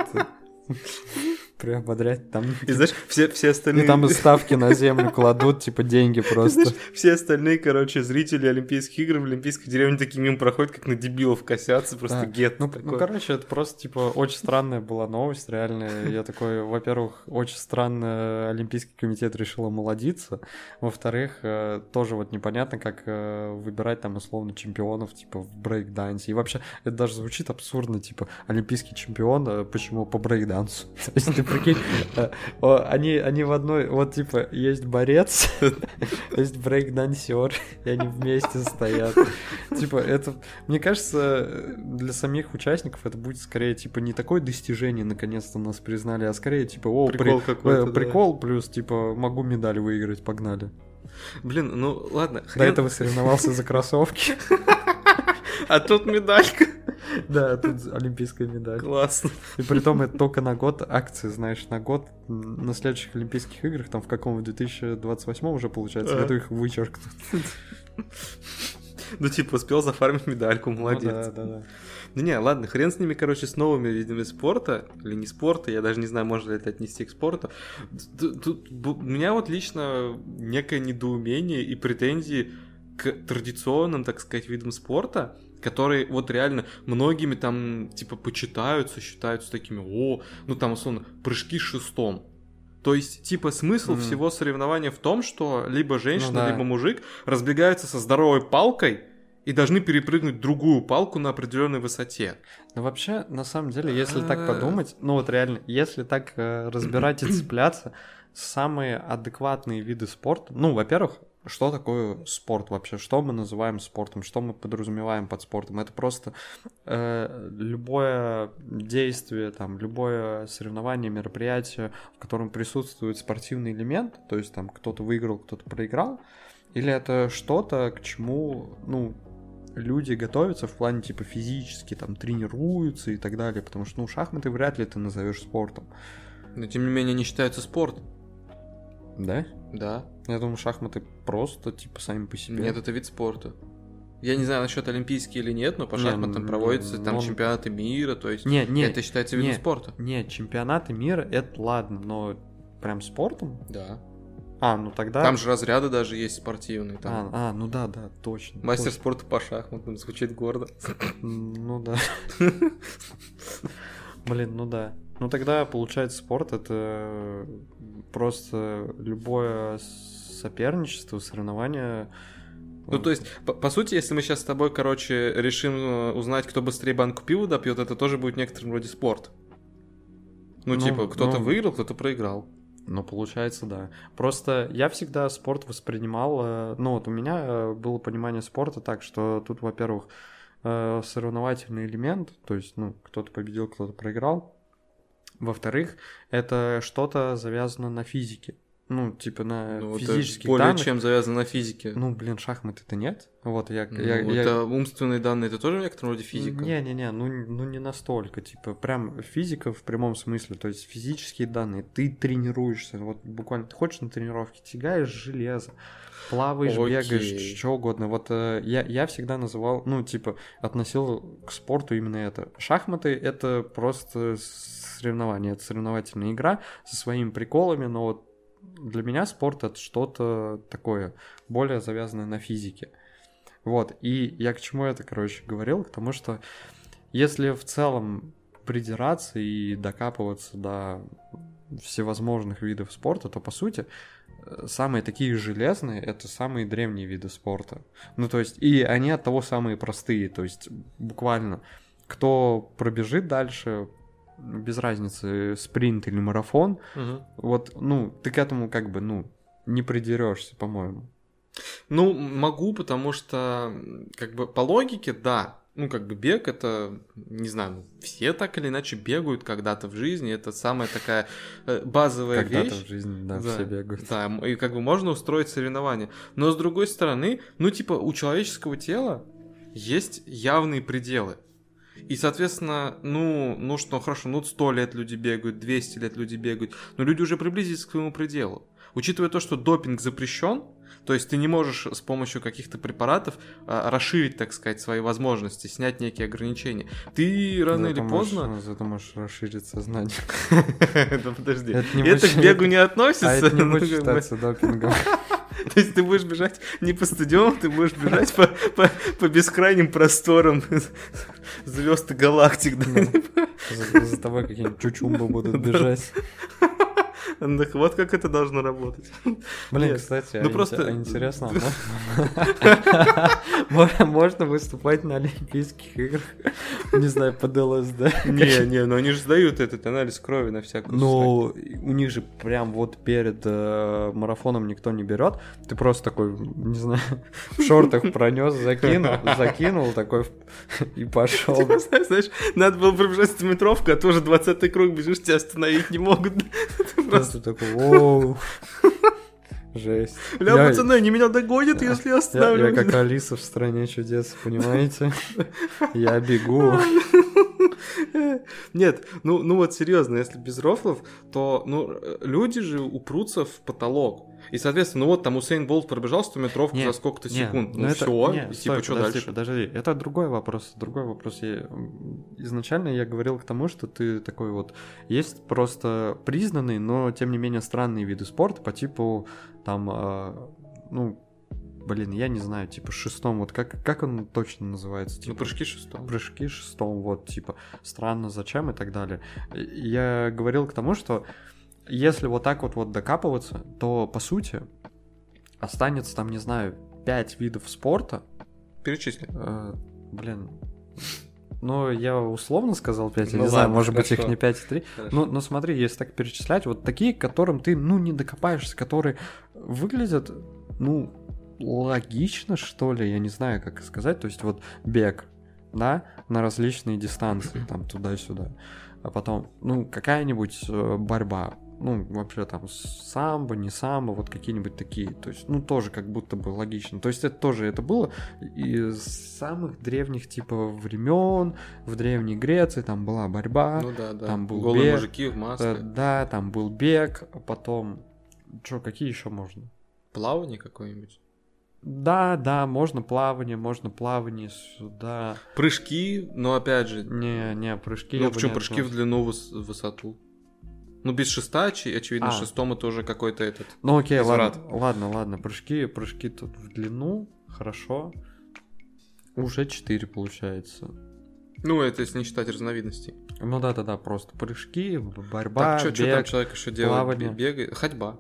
Speaker 2: приободрять там.
Speaker 1: И знаешь, все, все остальные...
Speaker 2: И там ставки на землю кладут, типа, деньги просто. Знаешь,
Speaker 1: все остальные, короче, зрители Олимпийских игр в Олимпийской деревне такими мимо проходят, как на дебилов косятся, просто да. гет
Speaker 2: ну, ну, короче, это просто, типа, очень странная была новость, реально. Я такой, во-первых, очень странно Олимпийский комитет решил омолодиться. Во-вторых, э, тоже вот непонятно, как э, выбирать там, условно, чемпионов, типа, в брейкдансе. И вообще, это даже звучит абсурдно, типа, олимпийский чемпион, э, почему по брейкдансу? Прикинь, э, они, они в одной, вот типа, есть борец, есть брейк-дансер, и они вместе стоят. Типа, это, мне кажется, для самих участников это будет скорее, типа, не такое достижение, наконец-то нас признали, а скорее, типа, о, прикол, при... какой-то, прикол да. плюс, типа, могу медаль выиграть, погнали.
Speaker 1: Блин, ну ладно.
Speaker 2: Хрен... До этого соревновался за кроссовки.
Speaker 1: А тут медалька.
Speaker 2: Да, тут олимпийская медаль.
Speaker 1: Классно.
Speaker 2: И при том это только на год акции, знаешь, на год на следующих Олимпийских играх, там в каком, в 2028 уже получается, году их вычеркнут.
Speaker 1: Ну, типа, успел зафармить медальку, ну молодец. Ну, да, да, да. Ну не, ладно, хрен с ними, короче, с новыми видами спорта, или не спорта, я даже не знаю, можно ли это отнести к спорту. Тут, у меня вот лично некое недоумение и претензии к традиционным, так сказать, видам спорта, которые вот реально многими там типа почитаются, считаются такими, о, ну там условно прыжки шестом. То есть, типа, смысл mm. всего соревнования в том, что либо женщина, ну, да. либо мужик разбегаются со здоровой палкой и должны перепрыгнуть другую палку на определенной высоте.
Speaker 2: Ну, вообще, на самом деле, если так а. подумать, ну вот реально, если так э, разбирать и цепляться, самые адекватные виды спорта, ну, во-первых, что такое спорт вообще? Что мы называем спортом? Что мы подразумеваем под спортом? Это просто э, любое действие, там, любое соревнование, мероприятие, в котором присутствует спортивный элемент, то есть там кто-то выиграл, кто-то проиграл, или это что-то, к чему, ну, люди готовятся в плане типа физически, там, тренируются и так далее, потому что, ну, шахматы вряд ли ты назовешь спортом.
Speaker 1: Но тем не менее не считаются спорт.
Speaker 2: Да?
Speaker 1: Да.
Speaker 2: Я думаю, шахматы просто, типа, сами по себе.
Speaker 1: Нет, это вид спорта. Я не знаю насчет олимпийский или нет, но по не, шахматам проводятся там он... чемпионаты мира, то есть
Speaker 2: не, не,
Speaker 1: это считается видом
Speaker 2: не,
Speaker 1: спорта.
Speaker 2: Нет, чемпионаты мира это ладно, но прям спортом?
Speaker 1: Да.
Speaker 2: А, ну тогда...
Speaker 1: Там же разряды даже есть спортивные.
Speaker 2: Там. А, а, ну да, да, точно.
Speaker 1: Мастер
Speaker 2: точно.
Speaker 1: спорта по шахматам звучит гордо.
Speaker 2: Ну да. Блин, ну да. Ну тогда, получается, спорт это просто любое соперничество, соревнование.
Speaker 1: Ну, то есть, по, по сути, если мы сейчас с тобой, короче, решим э, узнать, кто быстрее банку пива допьет, это тоже будет некоторым вроде спорт. Ну, ну типа, кто-то ну, выиграл, кто-то проиграл.
Speaker 2: Ну, получается, да. Просто я всегда спорт воспринимал... Э, ну, вот у меня э, было понимание спорта так, что тут, во-первых, соревновательный элемент, то есть, ну, кто-то победил, кто-то проиграл. Во-вторых, это что-то завязано на физике. Ну, типа на
Speaker 1: Ну,
Speaker 2: физических
Speaker 1: более
Speaker 2: данных.
Speaker 1: чем завязано на физике.
Speaker 2: Ну, блин, шахматы-то нет. Вот я...
Speaker 1: Ну,
Speaker 2: я, я-
Speaker 1: это умственные данные, это тоже в некотором роде физика.
Speaker 2: Не-не-не, ну, ну не настолько, типа, прям физика в прямом смысле, то есть физические данные, ты тренируешься, вот буквально, ты хочешь на тренировке, тягаешь железо, плаваешь,
Speaker 1: Окей.
Speaker 2: бегаешь, что угодно, вот э, я, я всегда называл, ну, типа, относил к спорту именно это. Шахматы — это просто соревнование, это соревновательная игра со своими приколами, но вот для меня спорт — это что-то такое, более завязанное на физике. Вот, и я к чему это, короче, говорил? К тому, что если в целом придираться и докапываться до всевозможных видов спорта, то, по сути, э, самые такие железные — это самые древние виды спорта. Ну, то есть, и они от того самые простые, то есть, буквально, кто пробежит дальше, без разницы, спринт или марафон,
Speaker 1: Мгм.
Speaker 2: вот, ну, ты к этому как бы, ну, не придерешься, по-моему.
Speaker 1: Ну, могу, потому что, как бы, по логике, да. Ну, как бы бег это, не знаю, ну, все так или иначе бегают когда-то в жизни. Это самая такая э, базовая
Speaker 2: Когда-то
Speaker 1: вещь.
Speaker 2: в жизни, да,
Speaker 1: Да.
Speaker 2: все бегают.
Speaker 1: Да, и как бы можно устроить соревнования. Но с другой стороны, ну типа у человеческого тела есть явные пределы. И, соответственно, ну, ну что, хорошо, ну 100 лет люди бегают, 200 лет люди бегают, но люди уже приблизились к своему пределу. Учитывая то, что допинг запрещен, то есть ты не можешь с помощью каких-то препаратов а, расширить, так сказать, свои возможности, снять некие ограничения. Ты рано
Speaker 2: Зато
Speaker 1: или
Speaker 2: можешь-
Speaker 1: поздно...
Speaker 2: Зато можешь расширить сознание.
Speaker 1: Да подожди.
Speaker 2: Это
Speaker 1: Это к бегу не относится.
Speaker 2: А это не
Speaker 1: ну,
Speaker 2: будет считаться допингом.
Speaker 1: То есть ты будешь бежать не по стадиону, ты будешь бежать по, по, по бескрайним просторам звезд и галактик. да?
Speaker 2: За, за тобой какие-нибудь чучумбы будут бежать.
Speaker 1: Так вот как это должно работать.
Speaker 2: Блин,
Speaker 1: Нет,
Speaker 2: кстати,
Speaker 1: ну
Speaker 2: а
Speaker 1: просто-
Speaker 2: а интересно, можно- выступать на Олимпийских играх, не знаю, под ЛСД?
Speaker 1: Не, не, но они же сдают этот анализ крови на всякую
Speaker 2: Ну, у них же прям вот перед э, марафоном никто не берет. Ты просто такой, не знаю, в шортах пронес, закинул, закинул такой и пошел.
Speaker 1: Типа, знаешь, надо было пробежать стометровку, а тоже 20 круг бежишь, тебя остановить не могут. Ты Просто,
Speaker 2: Просто такой, воу. Жесть.
Speaker 1: бля,
Speaker 2: Я-
Speaker 1: пацаны, они меня догонят, если я
Speaker 2: Я,
Speaker 1: остановлю.
Speaker 2: я как Алиса в стране чудес, понимаете? Я бегу.
Speaker 1: Нет, ну, ну вот серьезно, если без рофлов, то ну, люди же упрутся в потолок. И, соответственно, ну вот там Усейн Болт пробежал 100-метровку
Speaker 2: Не,
Speaker 1: за сколько-то секунд.
Speaker 2: ну
Speaker 1: Ну, все, и типа, что
Speaker 2: подожди,
Speaker 1: дальше?
Speaker 2: Подожди, это другой вопрос. Другой вопрос. Изначально я говорил к тому, что ты такой вот. Есть просто признанные, но тем не менее странные виды спорта по типу там, э, ну, блин, я не знаю, типа шестом, вот как, как он точно называется?
Speaker 1: Ну,
Speaker 2: Типа,
Speaker 1: прыжки шестом.
Speaker 2: прыжки шестом, вот, типа, странно, зачем и так далее. Я говорил к тому, что если вот так вот вот докапываться, то, по сути, останется там, не знаю, пять видов спорта.
Speaker 1: Перечисли.
Speaker 2: Э, блин, ну, я условно сказал 5, я
Speaker 1: Ну
Speaker 2: не знаю,
Speaker 1: ладно,
Speaker 2: может быть, их
Speaker 1: хорошо.
Speaker 2: не 5 и 3. Ну, ну, смотри, если так перечислять, вот такие, к которым ты, ну, не докопаешься, которые выглядят, ну, логично, что ли, я не знаю, как сказать. То есть вот бег, да, на различные дистанции, там, туда-сюда. А потом, ну, какая-нибудь э, борьба. Ну, вообще там самбо, не самбо, вот какие-нибудь такие. То есть, ну, тоже как будто бы логично. То есть это тоже, это было из самых древних, типа, времен, в Древней Греции там была борьба.
Speaker 1: Ну да, да.
Speaker 2: там был
Speaker 1: Голые
Speaker 2: бег,
Speaker 1: мужики в
Speaker 2: Э,
Speaker 1: маске.
Speaker 2: Да, там был бег, а потом... Что, какие еще можно?
Speaker 1: Плавание какое-нибудь.
Speaker 2: Да, да, можно плавание, можно плавание сюда.
Speaker 1: Прыжки, но опять же,
Speaker 2: Не, не, прыжки.
Speaker 1: ну почему прыжки в длину, выс- высоту? Ну, без шеста, очевидно,
Speaker 2: А.
Speaker 1: шестом это уже какой-то этот.
Speaker 2: Ну окей,
Speaker 1: Возврат.
Speaker 2: ладно, ладно, ладно, прыжки, прыжки тут в длину, хорошо. Уже 4 получается.
Speaker 1: Ну, это если не считать разновидностей.
Speaker 2: Ну да-да-да, просто прыжки, борьба,
Speaker 1: так, что там
Speaker 2: бег.
Speaker 1: человек еще делает?
Speaker 2: плавание.
Speaker 1: Бегает? Ходьба.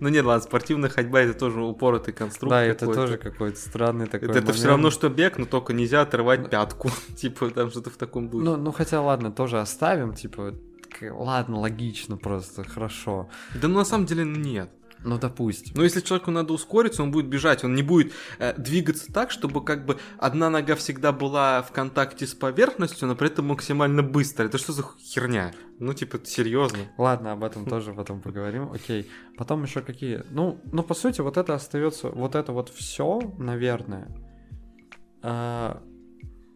Speaker 1: Ну нет, ладно, спортивная ходьба это тоже упоротый конструкт.
Speaker 2: Да, это тоже какой-то странный такой
Speaker 1: Это, все
Speaker 2: момент.
Speaker 1: равно, что бег, но только нельзя отрывать пятку. Типа, там что-то в таком духе.
Speaker 2: Ну, ну хотя ладно, тоже оставим, типа, ладно, логично просто, хорошо.
Speaker 1: Да ну на самом деле нет.
Speaker 2: Ну, допустим.
Speaker 1: Но если человеку надо ускориться, он будет бежать, он не будет э, двигаться так, чтобы как бы одна нога всегда была в контакте с поверхностью, но при этом максимально быстро. Это что за херня? Ну, типа, серьезно.
Speaker 2: Ладно, об этом тоже потом поговорим. Окей. Потом еще какие? Ну, ну, по сути, вот это остается, вот это вот все, наверное. А,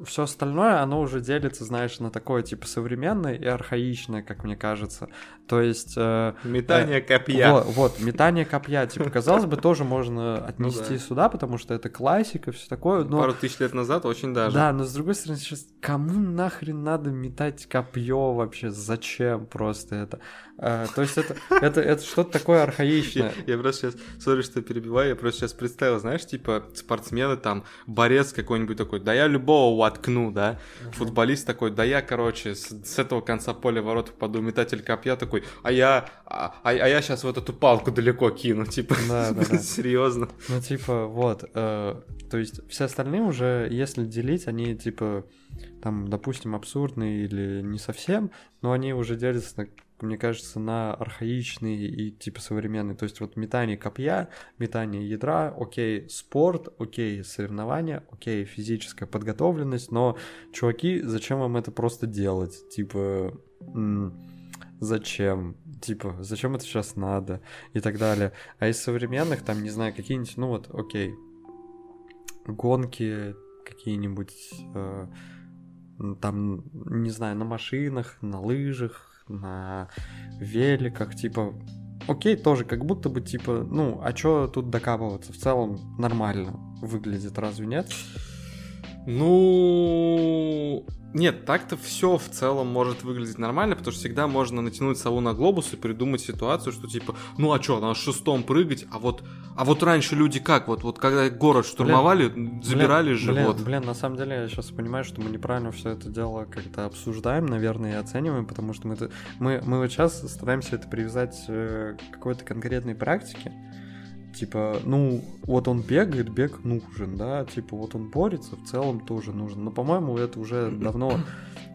Speaker 2: все остальное, оно уже делится, знаешь, на такое, типа, современное и архаичное, как мне кажется. То есть... Э,
Speaker 1: метание э, копья.
Speaker 2: Вот, вот, метание копья. Типа, казалось бы, тоже можно отнести ну, да. сюда, потому что это классика, все такое. Но...
Speaker 1: Пару тысяч лет назад очень даже.
Speaker 2: Да, но с другой стороны, сейчас кому нахрен надо метать копье вообще? Зачем просто это? А, то есть это, это, это что-то такое архаичное.
Speaker 1: Я, я просто сейчас, сори, что перебиваю, я просто сейчас представил, знаешь, типа спортсмены там, борец какой-нибудь такой, да я любого воткну, да, футболист такой, да я, короче, с, с этого конца поля ворот попаду, метатель копья такой, а я, а, а, а я сейчас вот эту палку далеко кину, типа, да, да, да. серьезно.
Speaker 2: Ну, типа, вот, э, то есть все остальные уже, если делить, они, типа, там, допустим, абсурдные или не совсем, но они уже делятся мне кажется, на архаичный и типа современный. То есть вот метание копья, метание ядра, окей, спорт, окей, соревнования, окей, физическая подготовленность, но, чуваки, зачем вам это просто делать? Типа, зачем? Типа, зачем это сейчас надо? И так далее. А из современных, там, не знаю, какие-нибудь, ну вот, окей, гонки какие-нибудь, э, там, не знаю, на машинах, на лыжах, на великах, типа, окей, тоже как будто бы, типа, ну, а чё тут докапываться? В целом нормально выглядит, разве нет?
Speaker 1: Ну, нет, так-то все в целом может выглядеть нормально, потому что всегда можно натянуть сову на глобус и придумать ситуацию, что типа, ну а что, на шестом прыгать, а вот, а вот раньше люди как, вот, вот когда город штурмовали, блин, забирали блин, живот.
Speaker 2: Блин, блин, на самом деле я сейчас понимаю, что мы неправильно все это дело как-то обсуждаем, наверное, и оцениваем, потому что мы, мы, мы вот сейчас стараемся это привязать э, к какой-то конкретной практике, типа, ну, вот он бегает, бег нужен, да, типа, вот он борется, в целом тоже нужен. Но, по-моему, это уже давно,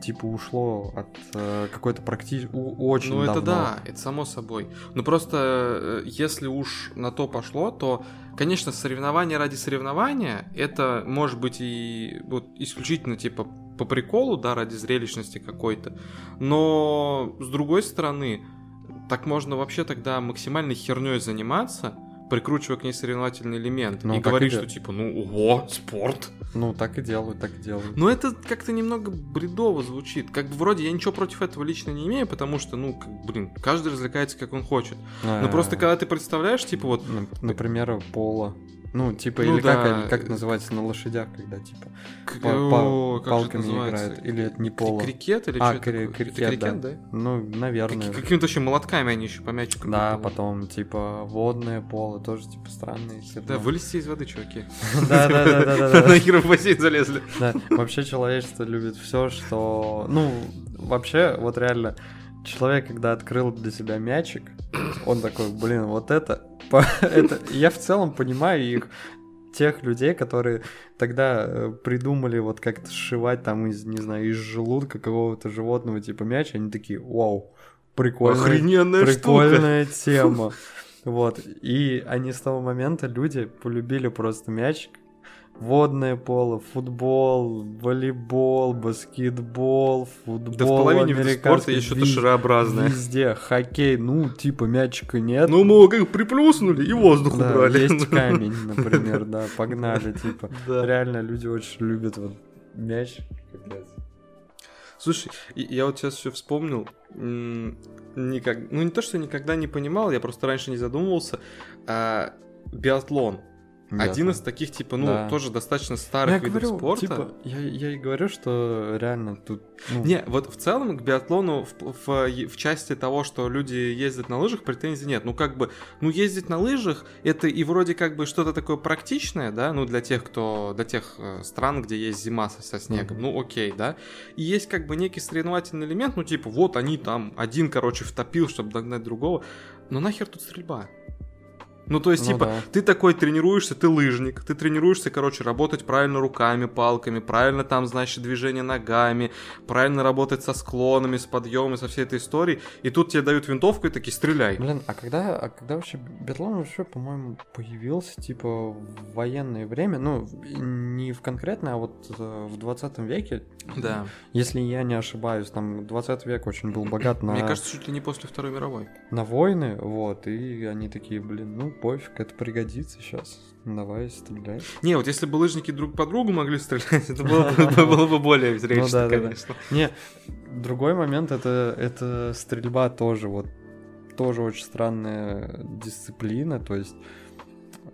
Speaker 2: типа, ушло от э, какой-то практически, очень
Speaker 1: Ну,
Speaker 2: давно.
Speaker 1: это да, это само собой. Но просто, э, если уж на то пошло, то, конечно, соревнование ради соревнования, это может быть и вот исключительно, типа, по приколу, да, ради зрелищности какой-то. Но, с другой стороны, так можно вообще тогда максимальной херней заниматься, прикручивая к ней соревновательный элемент ну, и говорить, и что типа, ну, ого, спорт.
Speaker 2: Ну, так и делают, так и делают.
Speaker 1: Но это как-то немного бредово звучит. Как бы вроде я ничего против этого лично не имею, потому что, ну, как, блин, каждый развлекается как он хочет. А-а-а. Но просто когда ты представляешь, типа вот...
Speaker 2: Например, пола. Ну, типа, ну, или да. как, как называется на лошадях, когда, типа,
Speaker 1: к- по- по- палками
Speaker 2: играют. Или это не поло.
Speaker 1: Крикет или
Speaker 2: а,
Speaker 1: что кри-
Speaker 2: крикет, это крикет, да. да? Ну, наверное.
Speaker 1: Как- какими-то вообще молотками они еще по мячику.
Speaker 2: Да, потом, типа, водное поло, тоже, типа, странные.
Speaker 1: Да, вылезти из воды, чуваки.
Speaker 2: Да-да-да.
Speaker 1: Нахер в бассейн залезли.
Speaker 2: Да, вообще человечество любит все, что... Ну, вообще, вот реально, человек, когда открыл для себя мячик, он такой, блин, вот это это, я в целом понимаю их, тех людей, которые тогда э, придумали вот как-то сшивать там из, не знаю, из желудка какого-то животного типа мяч, они такие, вау, прикольная,
Speaker 1: Охрененная
Speaker 2: прикольная штука. тема. Вот, и они с того момента, люди, полюбили просто мячик, водное поло, футбол, волейбол, баскетбол, футбол, Да в половине видов спорта
Speaker 1: есть что-то шарообразное.
Speaker 2: Везде, хоккей, ну, типа мячика нет.
Speaker 1: Ну, мы как приплюснули и воздух
Speaker 2: да,
Speaker 1: убрали.
Speaker 2: есть камень, например, да, погнали, типа. Реально люди очень любят вот мяч, капец.
Speaker 1: Слушай, я вот сейчас все вспомнил, никак, ну не то, что никогда не понимал, я просто раньше не задумывался, а биатлон. Один из таких, типа, ну, да. тоже достаточно старых я видов говорю, спорта. Типа,
Speaker 2: я, я и говорю, что реально тут...
Speaker 1: Ну... Не, вот в целом к биатлону в, в, в части того, что люди ездят на лыжах, претензий нет. Ну, как бы, ну, ездить на лыжах, это и вроде как бы что-то такое практичное, да, ну, для тех, кто, для тех э, стран, где есть зима со, со снегом, mm-hmm. ну, окей, да. И есть как бы некий соревновательный элемент, ну, типа, вот они там, один, короче, втопил, чтобы догнать другого. Но нахер тут стрельба? Ну, то есть,
Speaker 2: Ну
Speaker 1: типа,
Speaker 2: да.
Speaker 1: ты такой тренируешься, ты лыжник, ты тренируешься, короче, работать правильно руками, палками, правильно там, значит, движение ногами, правильно работать со склонами, с подъемами, со всей этой историей, и тут тебе дают винтовку и такие, стреляй.
Speaker 2: Блин, а когда, а когда вообще биатлон вообще, по-моему, появился, типа, в военное время, ну, не в конкретно, а вот э, в 20 веке,
Speaker 1: Да.
Speaker 2: если я не ошибаюсь, там 20 век очень был богат на,
Speaker 1: Мне кажется, чуть ли не после Второй мировой.
Speaker 2: на войны, вот, и они такие, блин, ну, пофиг, это пригодится сейчас, давай, стреляй.
Speaker 1: Не, вот если бы лыжники друг по другу могли стрелять, это было бы, было бы более зрелищно,
Speaker 2: Ну да.
Speaker 1: конечно.
Speaker 2: Не, другой момент это, это стрельба тоже, вот тоже очень странная дисциплина, то есть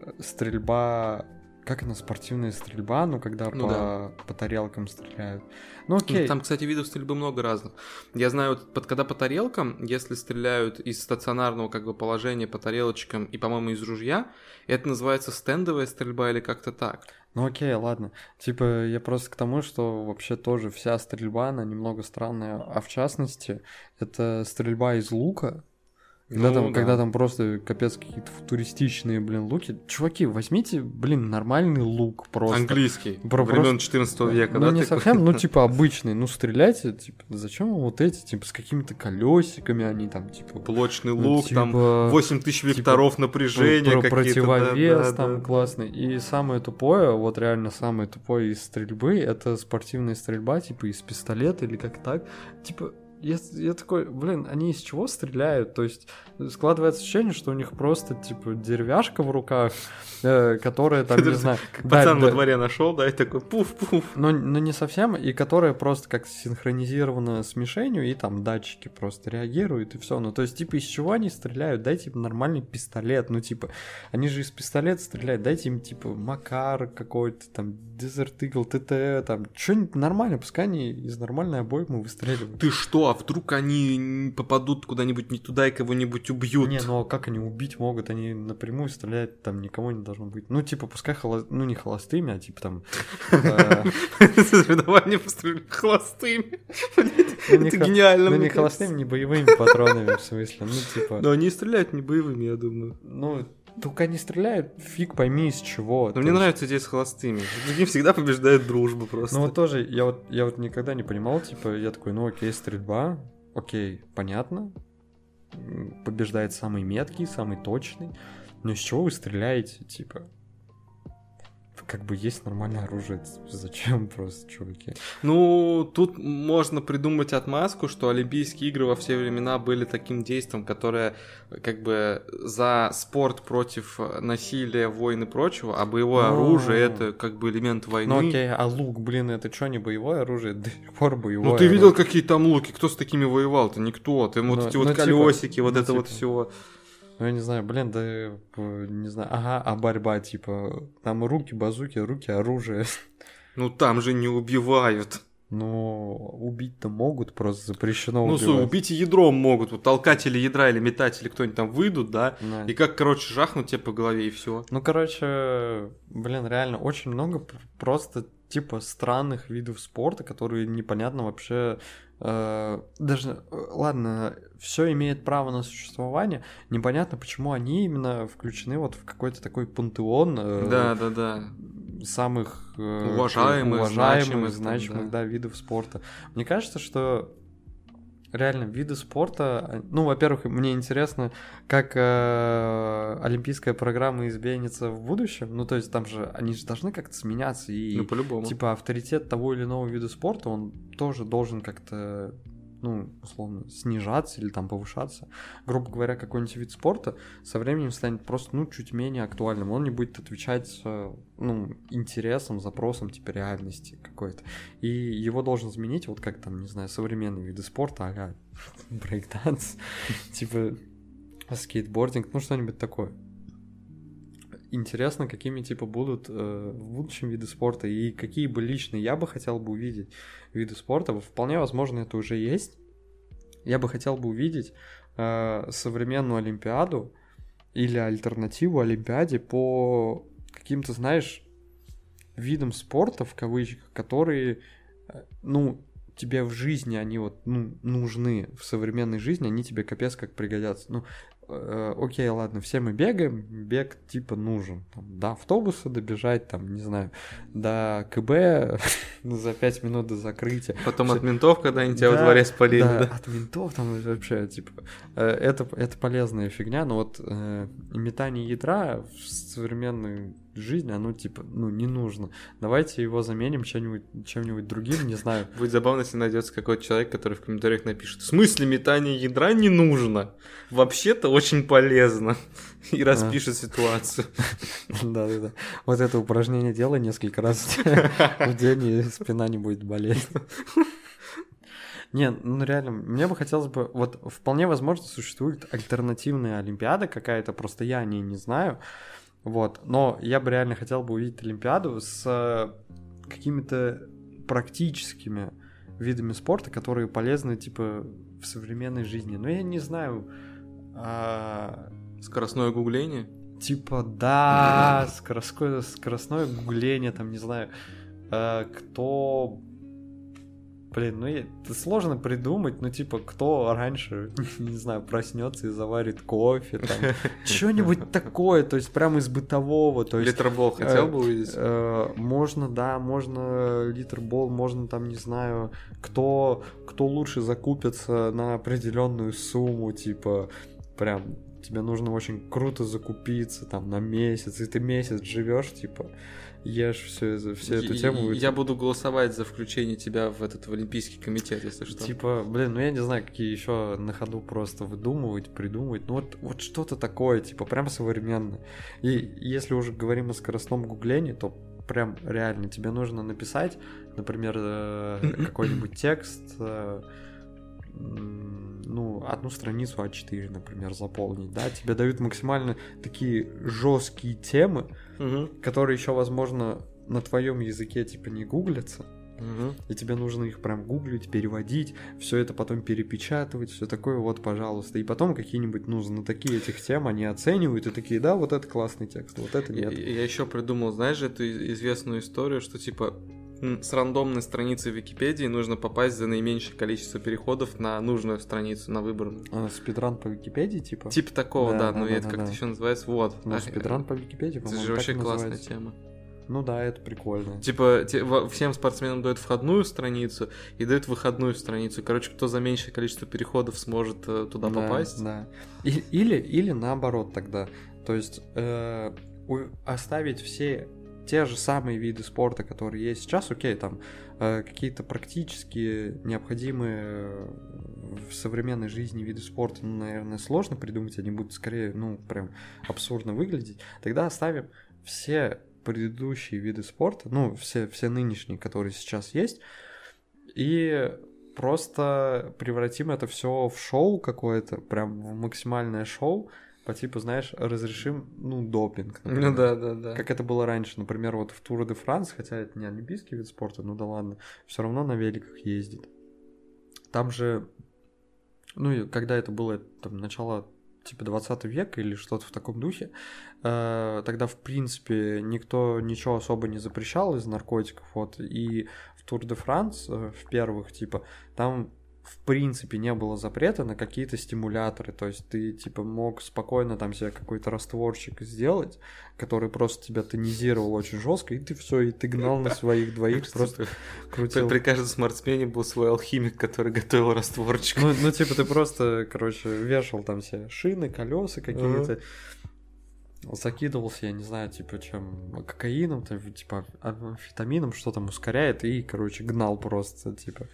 Speaker 2: э, стрельба, как она, спортивная стрельба, ну когда
Speaker 1: Ну
Speaker 2: по,
Speaker 1: да.
Speaker 2: по тарелкам стреляют. Ну
Speaker 1: Ну,
Speaker 2: окей,
Speaker 1: Там, кстати, видов стрельбы много разных. Я знаю, вот под, когда по тарелкам, если стреляют из стационарного как бы положения по тарелочкам и, по-моему, из ружья, это называется стендовая стрельба или как-то так.
Speaker 2: ну окей, ладно. Типа я просто к тому, что вообще тоже вся стрельба, она немного странная, а в частности это стрельба из лука, Когда,
Speaker 1: Ну,
Speaker 2: там,
Speaker 1: да.
Speaker 2: когда там просто капец какие-то футуристичные, блин, луки. Чуваки, возьмите, блин, нормальный лук просто.
Speaker 1: Английский.
Speaker 2: Про-
Speaker 1: времен 14 века,
Speaker 2: ну,
Speaker 1: да?
Speaker 2: не
Speaker 1: такой?
Speaker 2: совсем, ну, типа, обычный. Ну, стреляйте, типа, зачем вам вот эти, типа, с какими-то колесиками они там, типа...
Speaker 1: Блочный
Speaker 2: ну,
Speaker 1: лук, там
Speaker 2: типа,
Speaker 1: 8 тысяч векторов напряжения
Speaker 2: про-
Speaker 1: да,
Speaker 2: противовес
Speaker 1: да,
Speaker 2: там
Speaker 1: да.
Speaker 2: классный. И самое тупое, вот реально самое тупое из стрельбы, это спортивная стрельба, типа из пистолета или как так. Типа, я, я такой, блин, они из чего стреляют? То есть складывается ощущение, что у них просто, типа, деревяшка в руках, э, которая там, не знаю...
Speaker 1: Пацан во дворе нашел, да, и такой пуф-пуф.
Speaker 2: но, но не совсем, и которая просто как синхронизирована с мишенью, и там датчики просто реагируют, и все. Ну, то есть, типа, из чего они стреляют? Дайте им нормальный пистолет. Ну, типа, они же из пистолета стреляют. Дайте им, типа, Макар какой-то, там, Desert Eagle, ТТ, там, что-нибудь нормальное, пускай они из нормальной обоймы выстреливают.
Speaker 1: Ты что, а вдруг они попадут куда-нибудь не туда и кого-нибудь убьют?
Speaker 2: Не, ну а как они убить могут? Они напрямую стреляют, там никого не должно быть. Ну, типа, пускай холо... ну не холостыми, а типа там. э,
Speaker 1: Соревнования построили холостыми.
Speaker 2: ну, не
Speaker 1: Это гениально,
Speaker 2: Ну, не холостыми, не боевыми патронами, в смысле. Ну, типа.
Speaker 1: Но они стреляют не боевыми, я думаю.
Speaker 2: Ну, только они стреляют, фиг пойми из чего.
Speaker 1: Но мне
Speaker 2: есть-
Speaker 1: нравится идея с холостыми. Них всегда побеждает дружба просто.
Speaker 2: Ну вот тоже, я вот, я вот никогда не понимал, типа, я такой, ну окей, стрельба, окей, понятно. Побеждает самый меткий, самый точный. Но из чего вы стреляете, типа? Как бы есть нормальное оружие, зачем просто, чуваки?
Speaker 1: Ну, тут можно придумать отмазку, что Олимпийские игры во все времена были таким действием, которое как бы за спорт против насилия, войн и прочего, а боевое
Speaker 2: Ну.
Speaker 1: оружие это как бы элемент войны.
Speaker 2: Ну окей, а лук, блин, это что, не боевое оружие? До сих пор боевое
Speaker 1: Ну ты видел,
Speaker 2: оружие.
Speaker 1: какие там луки? Кто с такими воевал-то? Никто. Ты вот
Speaker 2: Ну,
Speaker 1: эти
Speaker 2: ну,
Speaker 1: вот
Speaker 2: типа,
Speaker 1: колесики, вот
Speaker 2: ну,
Speaker 1: это вот
Speaker 2: типа.
Speaker 1: все.
Speaker 2: Ну, я не знаю, блин, да, э, не знаю. Ага, а борьба, типа, там руки, базуки, руки, оружие.
Speaker 1: Ну там же не убивают.
Speaker 2: Ну, убить-то могут, просто запрещено
Speaker 1: Ну,
Speaker 2: убивать.
Speaker 1: слушай, убить и ядром могут. Вот толкатели ядра или метатели кто-нибудь там выйдут, да?
Speaker 2: Да.
Speaker 1: И как, короче, жахнут тебе по голове и все.
Speaker 2: Ну, короче, блин, реально очень много просто типа странных видов спорта, которые непонятно вообще. Э, даже, э, ладно, все имеет право на существование. Непонятно, почему они именно включены вот в какой-то такой пантеон э,
Speaker 1: Да, да, да.
Speaker 2: самых
Speaker 1: Уважаемых,
Speaker 2: уважаемых,
Speaker 1: значимых
Speaker 2: значимых,
Speaker 1: там,
Speaker 2: да. видов спорта. Мне кажется, что реально виды спорта, ну, во-первых, мне интересно, как э, олимпийская программа изменится в будущем. Ну, то есть там же они же должны как-то сменяться и
Speaker 1: Ну, по-любому.
Speaker 2: типа авторитет того или иного вида спорта, он тоже должен как-то ну, условно, снижаться или там повышаться. Грубо говоря, какой-нибудь вид спорта со временем станет просто, ну, чуть менее актуальным. Он не будет отвечать, э, ну, интересам, запросам, типа, реальности какой-то. И его должен заменить, вот как там, не знаю, современные виды спорта, а брейкданс, типа, скейтбординг, ну, что-нибудь такое. Интересно, какими типа будут э, в будущем виды спорта и какие бы лично я бы хотел бы увидеть виды спорта. Вполне возможно, это уже есть. Я бы хотел бы увидеть э, современную Олимпиаду или альтернативу Олимпиаде по каким-то, знаешь, видам спорта, в кавычках, которые, э, ну, тебе в жизни они вот, ну, нужны, в современной жизни они тебе капец как пригодятся. Ну, окей, ладно, все мы бегаем, бег типа нужен. Там, до автобуса добежать, там, не знаю, до КБ за 5 минут до закрытия.
Speaker 1: Потом от ментов, когда они тебя во дворе спалили,
Speaker 2: да,
Speaker 1: да?
Speaker 2: от ментов там вообще, типа, э, это, это полезная фигня, но вот э, метание ядра в современной жизни, оно типа, ну, не нужно. Давайте его заменим чем-нибудь, чем-нибудь другим, не знаю.
Speaker 1: Будет забавно, если найдется какой-то человек, который в комментариях напишет, в смысле метание ядра не нужно? Вообще-то очень полезно. И распишет ситуацию.
Speaker 2: Да-да-да. Вот это упражнение делай несколько раз в день, и спина не будет болеть. Не, ну реально, мне бы хотелось бы, вот вполне возможно существует альтернативная Олимпиада какая-то, просто я о ней не знаю, вот, но я бы реально хотел бы увидеть Олимпиаду с э, какими-то практическими видами спорта, которые полезны, типа, в современной жизни. Но я не знаю... А...
Speaker 1: Скоростное гугление?
Speaker 2: Типа, да, скоростное, скоростное гугление, там, не знаю, а, кто Блин, ну это сложно придумать, ну типа, кто раньше, не знаю, проснется и заварит кофе, там, что-нибудь такое, то есть прямо из бытового, то есть...
Speaker 1: Литербол хотел бы увидеть?
Speaker 2: Э, можно, да, можно литербол, можно там, не знаю, кто, кто лучше закупится на определенную сумму, типа, прям тебе нужно очень круто закупиться там на месяц, и ты месяц живешь, типа, ешь все, всю эту тему.
Speaker 1: Я буду голосовать за включение тебя в этот в Олимпийский комитет, если что.
Speaker 2: Типа, блин, ну я не знаю, какие еще на ходу просто выдумывать, придумывать. Ну вот, вот что-то такое, типа, прям современное. И если уже говорим о скоростном гуглении, то прям реально тебе нужно написать, например, э, какой-нибудь текст, э, ну, одну страницу А4, например, заполнить, да, тебе дают максимально такие жесткие темы, угу. которые еще, возможно, на твоем языке типа не гуглятся, угу. и тебе нужно их прям гуглить, переводить, все это потом перепечатывать, все такое, вот, пожалуйста. И потом какие-нибудь, ну, знатоки этих тем, они оценивают и такие, да, вот это классный текст, вот это нет.
Speaker 1: Я, я еще придумал, знаешь, эту известную историю, что типа с рандомной страницы Википедии нужно попасть за наименьшее количество переходов на нужную страницу, на выбранную.
Speaker 2: А, спидран по Википедии, типа?
Speaker 1: Типа такого, да, да, да но да, это да, как-то да. еще называется, вот.
Speaker 2: Ну, а, спидран по Википедии,
Speaker 1: по-моему, Это же вообще классная называется. тема.
Speaker 2: Ну да, это прикольно.
Speaker 1: Типа, те, всем спортсменам дают входную страницу и дают выходную страницу. Короче, кто за меньшее количество переходов сможет э, туда
Speaker 2: да,
Speaker 1: попасть.
Speaker 2: Да. И, или, или наоборот тогда. То есть э, у, оставить все те же самые виды спорта, которые есть сейчас, окей, там э, какие-то практически необходимые э, в современной жизни виды спорта, ну, наверное, сложно придумать, они будут скорее, ну, прям абсурдно выглядеть. Тогда оставим все предыдущие виды спорта, ну, все, все нынешние, которые сейчас есть, и просто превратим это все в шоу какое-то, прям в максимальное шоу, по типу, знаешь, разрешим, ну, допинг.
Speaker 1: Например. Ну да, да, да.
Speaker 2: Как это было раньше, например, вот в Тур де Франс, хотя это не олимпийский вид спорта, ну да ладно, все равно на великах ездит. Там же, ну и когда это было, там, начало типа 20 века или что-то в таком духе, э, тогда, в принципе, никто ничего особо не запрещал из наркотиков, вот, и в Тур де Франс, э, в первых, типа, там в принципе не было запрета на какие-то стимуляторы, то есть ты типа мог спокойно там себе какой-то растворчик сделать, который просто тебя тонизировал очень жестко, и ты все, и ты гнал на своих двоих, просто крутил.
Speaker 1: При каждом спортсмене был свой алхимик, который готовил растворчик.
Speaker 2: Ну, ну типа ты просто, короче, вешал там все шины, колеса какие-то, закидывался, я не знаю, типа, чем кокаином, типа, амфетамином, что там ускоряет, и, короче, гнал просто, типа.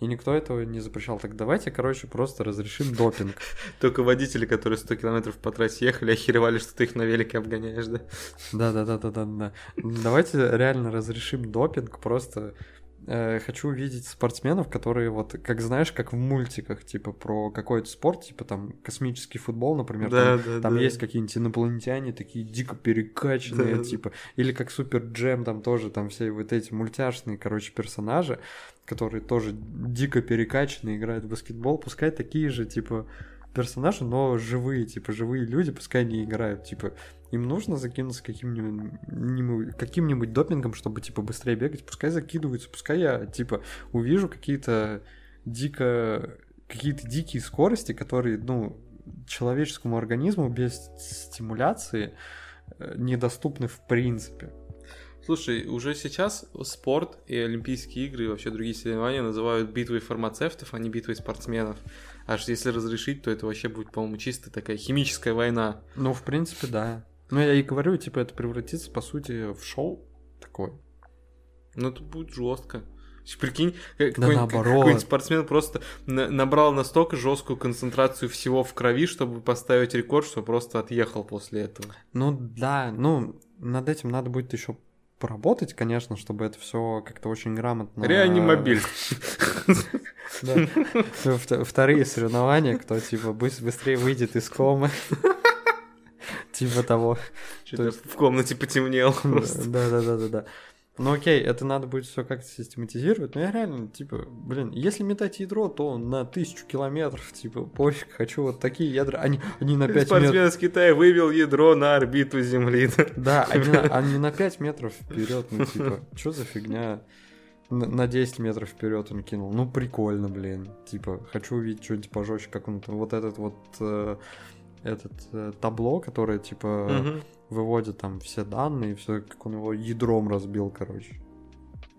Speaker 2: И никто этого не запрещал. Так давайте, короче, просто разрешим допинг.
Speaker 1: Только водители, которые 100 километров по трассе ехали, охеревали, что ты их на велике обгоняешь, да?
Speaker 2: Да-да-да-да-да. Давайте реально разрешим допинг, просто э, хочу увидеть спортсменов, которые вот, как знаешь, как в мультиках, типа про какой-то спорт, типа там космический футбол, например, да, там, да, там да. есть какие-нибудь инопланетяне такие дико перекачанные, да, типа, или как Супер Джем, там тоже там все вот эти мультяшные, короче, персонажи, которые тоже дико перекачанные, играют в баскетбол, пускай такие же, типа, персонажи, но живые, типа, живые люди, пускай они играют, типа, им нужно закинуться каким-нибудь каким-нибудь допингом, чтобы, типа, быстрее бегать, пускай закидываются, пускай я, типа, увижу какие-то дико какие-то дикие скорости, которые, ну, человеческому организму без стимуляции э, недоступны в принципе.
Speaker 1: Слушай, уже сейчас спорт и Олимпийские игры и вообще другие соревнования называют битвой фармацевтов, а не битвой спортсменов. Аж если разрешить, то это вообще будет, по-моему, чисто такая химическая война.
Speaker 2: Ну, в принципе, да. Ну, я и говорю, типа, это превратится, по сути, в шоу такое.
Speaker 1: Ну, это будет жестко. Прикинь, какой-нибудь, да какой спортсмен просто на- набрал настолько жесткую концентрацию всего в крови, чтобы поставить рекорд, что просто отъехал после этого.
Speaker 2: Ну да, ну над этим надо будет еще поработать, конечно, чтобы это все как-то очень грамотно.
Speaker 1: Реанимобиль.
Speaker 2: Вторые соревнования, кто типа быстрее выйдет из комы. Типа того.
Speaker 1: В комнате потемнел.
Speaker 2: Да, да, да, да, да. Ну окей, это надо будет все как-то систематизировать. Но я реально, типа, блин, если метать ядро, то на тысячу километров, типа, пофиг, хочу вот такие ядра. Они, они на 5
Speaker 1: Спортсмен метров. из Китая вывел ядро на орбиту Земли.
Speaker 2: Да, они, они на 5 метров вперед, ну типа, что за фигня? На 10 метров вперед он кинул. Ну, прикольно, блин. Типа, хочу увидеть что-нибудь пожестче, как он вот этот вот э, этот э, табло, которое типа угу. выводит там все данные, все, как он его ядром разбил, короче.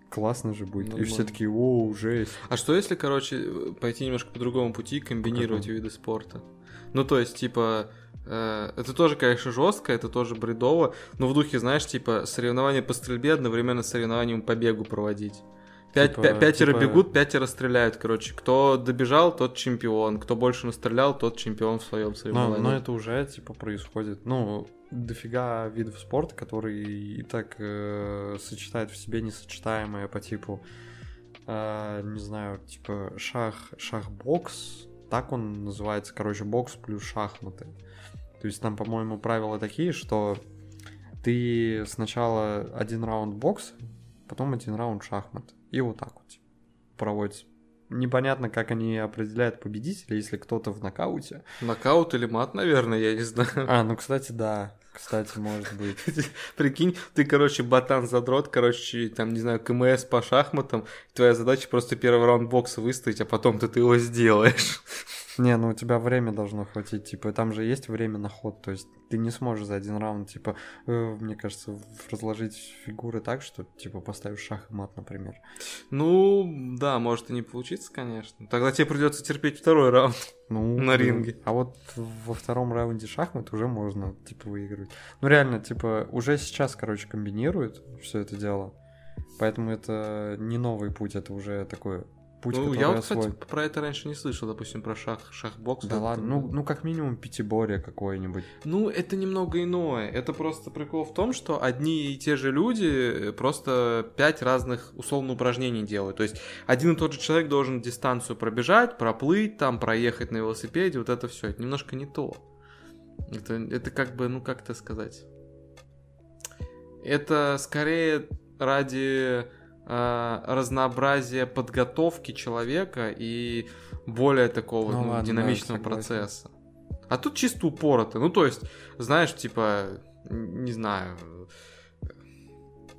Speaker 2: Классно же будет. Нормально. И все такие, о, жесть.
Speaker 1: А что если, короче, пойти немножко по другому пути, комбинировать виды спорта? Ну, то есть, типа, э, это тоже, конечно, жестко, это тоже бредово, но в духе, знаешь, типа, соревнования по стрельбе одновременно с соревнованием по бегу проводить. Пять, типа, пятеро типа... бегут, пятеро стреляют, короче. Кто добежал, тот чемпион. Кто больше настрелял, тот чемпион в своем соревновании.
Speaker 2: Но, но это уже, типа, происходит. Ну, дофига видов спорта, которые и так э, сочетают в себе несочетаемое по типу, э, не знаю, типа шах, шах-бокс, так он называется, короче, бокс плюс шахматы. То есть там, по-моему, правила такие, что ты сначала один раунд бокс, потом один раунд шахмат. И вот так вот проводится. Непонятно, как они определяют победителя, если кто-то в нокауте.
Speaker 1: Нокаут или мат, наверное, я не знаю.
Speaker 2: А, ну, кстати, да. Кстати, может быть.
Speaker 1: Прикинь, ты, короче, ботан-задрот, короче, там, не знаю, КМС по шахматам, твоя задача просто первый раунд бокса выстоять, а потом ты его сделаешь.
Speaker 2: Не, ну у тебя время должно хватить, типа, там же есть время на ход, то есть ты не сможешь за один раунд, типа, э, мне кажется, разложить фигуры так, что, типа, поставишь шах и мат, например.
Speaker 1: Ну, да, может и не получиться, конечно. Тогда тебе придется терпеть второй раунд ну, на ринге.
Speaker 2: А вот во втором раунде шахмат уже можно, типа, выигрывать. Ну, реально, типа, уже сейчас, короче, комбинируют все это дело. Поэтому это не новый путь, это уже такое
Speaker 1: путь, ну, я вот, кстати, про это раньше не слышал, допустим, про шах, шахбокс.
Speaker 2: Да ладно, ну, ну как минимум пятиборье какое-нибудь.
Speaker 1: Ну, это немного иное. Это просто прикол в том, что одни и те же люди просто пять разных условно упражнений делают. То есть один и тот же человек должен дистанцию пробежать, проплыть, там, проехать на велосипеде, вот это все. Это немножко не то. Это, это как бы, ну как это сказать? Это скорее ради разнообразие подготовки человека и более такого ну, ну, ладно, динамичного да, процесса. А тут чисто упорото. Ну, то есть, знаешь, типа, не знаю.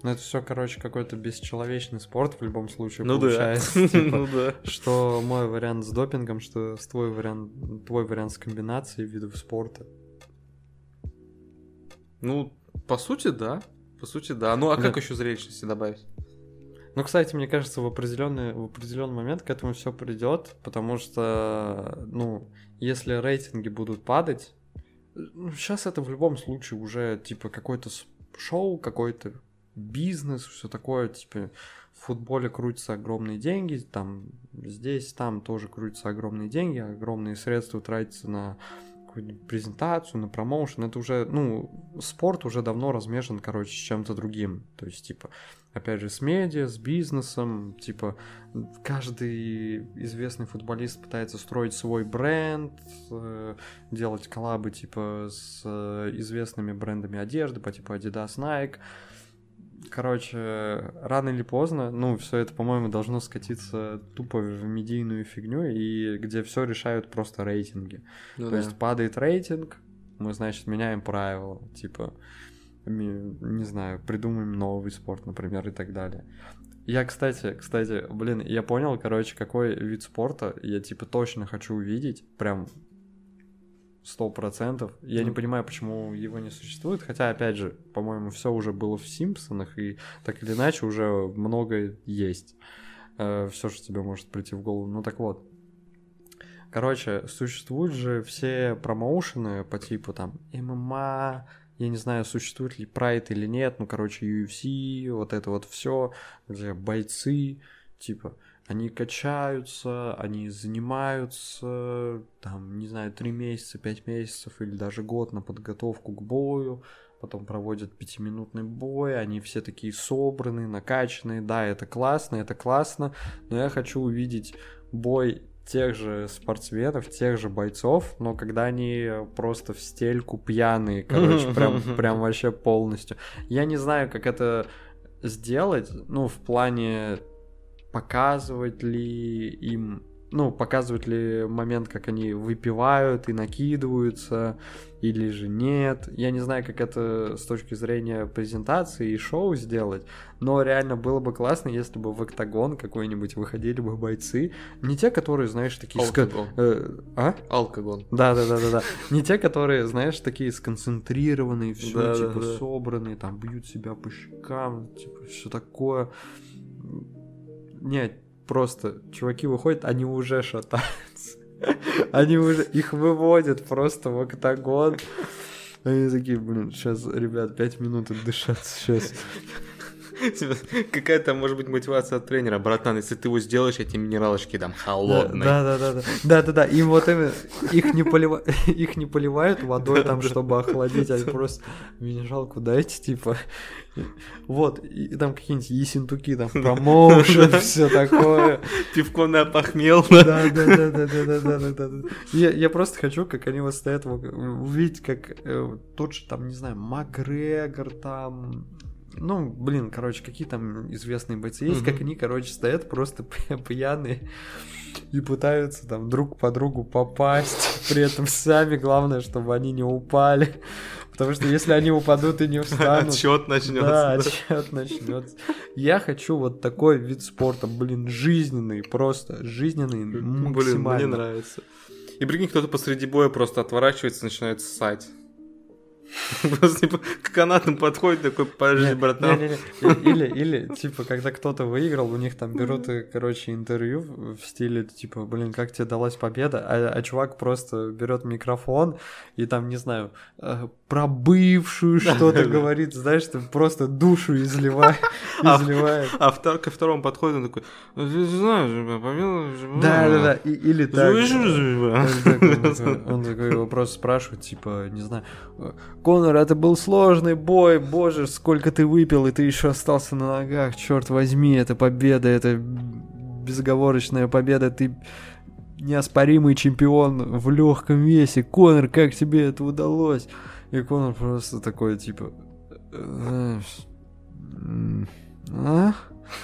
Speaker 2: Ну, это все, короче, какой-то бесчеловечный спорт в любом случае ну получается. Да. Типа, ну да. Что мой вариант с допингом, что твой вариант, твой вариант с комбинацией видов спорта.
Speaker 1: Ну, по сути, да. По сути, да. Ну, а да. как еще зрелищности добавить?
Speaker 2: Ну, кстати, мне кажется, в определенный, в определенный момент к этому все придет, потому что, ну, если рейтинги будут падать, ну, сейчас это в любом случае уже типа какой-то шоу, какой-то бизнес, все такое, типа в футболе крутятся огромные деньги, там здесь, там тоже крутятся огромные деньги, огромные средства тратятся на презентацию, на промоушен, это уже, ну, спорт уже давно размешан, короче, с чем-то другим. То есть, типа, опять же, с медиа, с бизнесом, типа, каждый известный футболист пытается строить свой бренд, э, делать коллабы, типа, с э, известными брендами одежды, по типу Adidas, Nike, Короче, рано или поздно, ну, все это, по-моему, должно скатиться тупо в медийную фигню, и где все решают просто рейтинги. Ну, То да. есть падает рейтинг, мы, значит, меняем правила, типа, не знаю, придумаем новый спорт, например, и так далее. Я, кстати, кстати, блин, я понял, короче, какой вид спорта я, типа, точно хочу увидеть, прям сто процентов. Я не понимаю, почему его не существует. Хотя, опять же, по-моему, все уже было в Симпсонах, и так или иначе уже много есть. Э, все, что тебе может прийти в голову. Ну так вот. Короче, существуют же все промоушены по типу там ММА, я не знаю, существует ли прайд или нет, ну, короче, UFC, вот это вот все, где бойцы, типа, они качаются, они занимаются, там, не знаю, три месяца, пять месяцев или даже год на подготовку к бою, потом проводят пятиминутный бой, они все такие собранные, накачанные, да, это классно, это классно, но я хочу увидеть бой тех же спортсменов, тех же бойцов, но когда они просто в стельку пьяные, короче, прям, прям вообще полностью. Я не знаю, как это сделать, ну, в плане показывать ли им, ну, показывать ли момент, как они выпивают и накидываются, или же нет. Я не знаю, как это с точки зрения презентации и шоу сделать, но реально было бы классно, если бы в октагон какой-нибудь выходили бы бойцы. Не те, которые, знаешь, такие...
Speaker 1: Алкогон.
Speaker 2: Э, а?
Speaker 1: Алкогон.
Speaker 2: Да-да-да-да-да. Не те, которые, знаешь, такие сконцентрированные, все типа собранные, там бьют себя по щекам, типа все такое. Нет, просто чуваки выходят, они уже шатаются. Они уже их выводят просто в октагон. Они такие, блин, сейчас, ребят, пять минут отдышаться сейчас.
Speaker 1: Какая-то может быть мотивация от тренера, братан, если ты его сделаешь, эти минералочки там холодные.
Speaker 2: Да, да, да, да, да, да, да. Им вот именно их не полива... их не поливают водой там, чтобы охладить, а просто минералку дайте, типа. Вот, и там какие-нибудь есентуки, там промоушен, все такое.
Speaker 1: Пивко на похмел.
Speaker 2: Да, да, да, да, да, да, да, да. Я, просто хочу, как они вот стоят, увидеть, как э, тот же, там, не знаю, Макгрегор, там, ну, блин, короче, какие там известные бойцы есть, как
Speaker 1: Мгм.
Speaker 2: они, короче, стоят просто пья- пьяные и пытаются там друг по другу попасть, при этом сами, главное, чтобы они не упали, потому что если они упадут и не встанут...
Speaker 1: Отчет начнется.
Speaker 2: Да, отчет начнется. Я хочу вот такой вид спорта, блин, жизненный, просто жизненный,
Speaker 1: Блин,
Speaker 2: максимально.
Speaker 1: мне нравится. И прикинь, кто-то посреди боя просто отворачивается и начинает ссать. Просто типа к канатам подходит такой, подожди, братан.
Speaker 2: Или, или, типа, когда кто-то выиграл, у них там берут, короче, интервью в стиле, типа, блин, как тебе далась победа, а, а чувак просто берет микрофон и там, не знаю, э, про бывшую что-то говорит, знаешь, там просто душу изливает.
Speaker 1: А,
Speaker 2: изливает.
Speaker 1: А втор- ко второму подходит, он такой, «Ну, ты знаешь, была».
Speaker 2: Да, да, да, или так. Он такой его просто спрашивает, типа, не знаю, Конор, это был сложный бой, боже, сколько ты выпил, и ты еще остался на ногах, черт возьми, это победа, это безоговорочная победа, ты неоспоримый чемпион в легком весе. Конор, как тебе это удалось? И Конор просто такой, типа, м, а?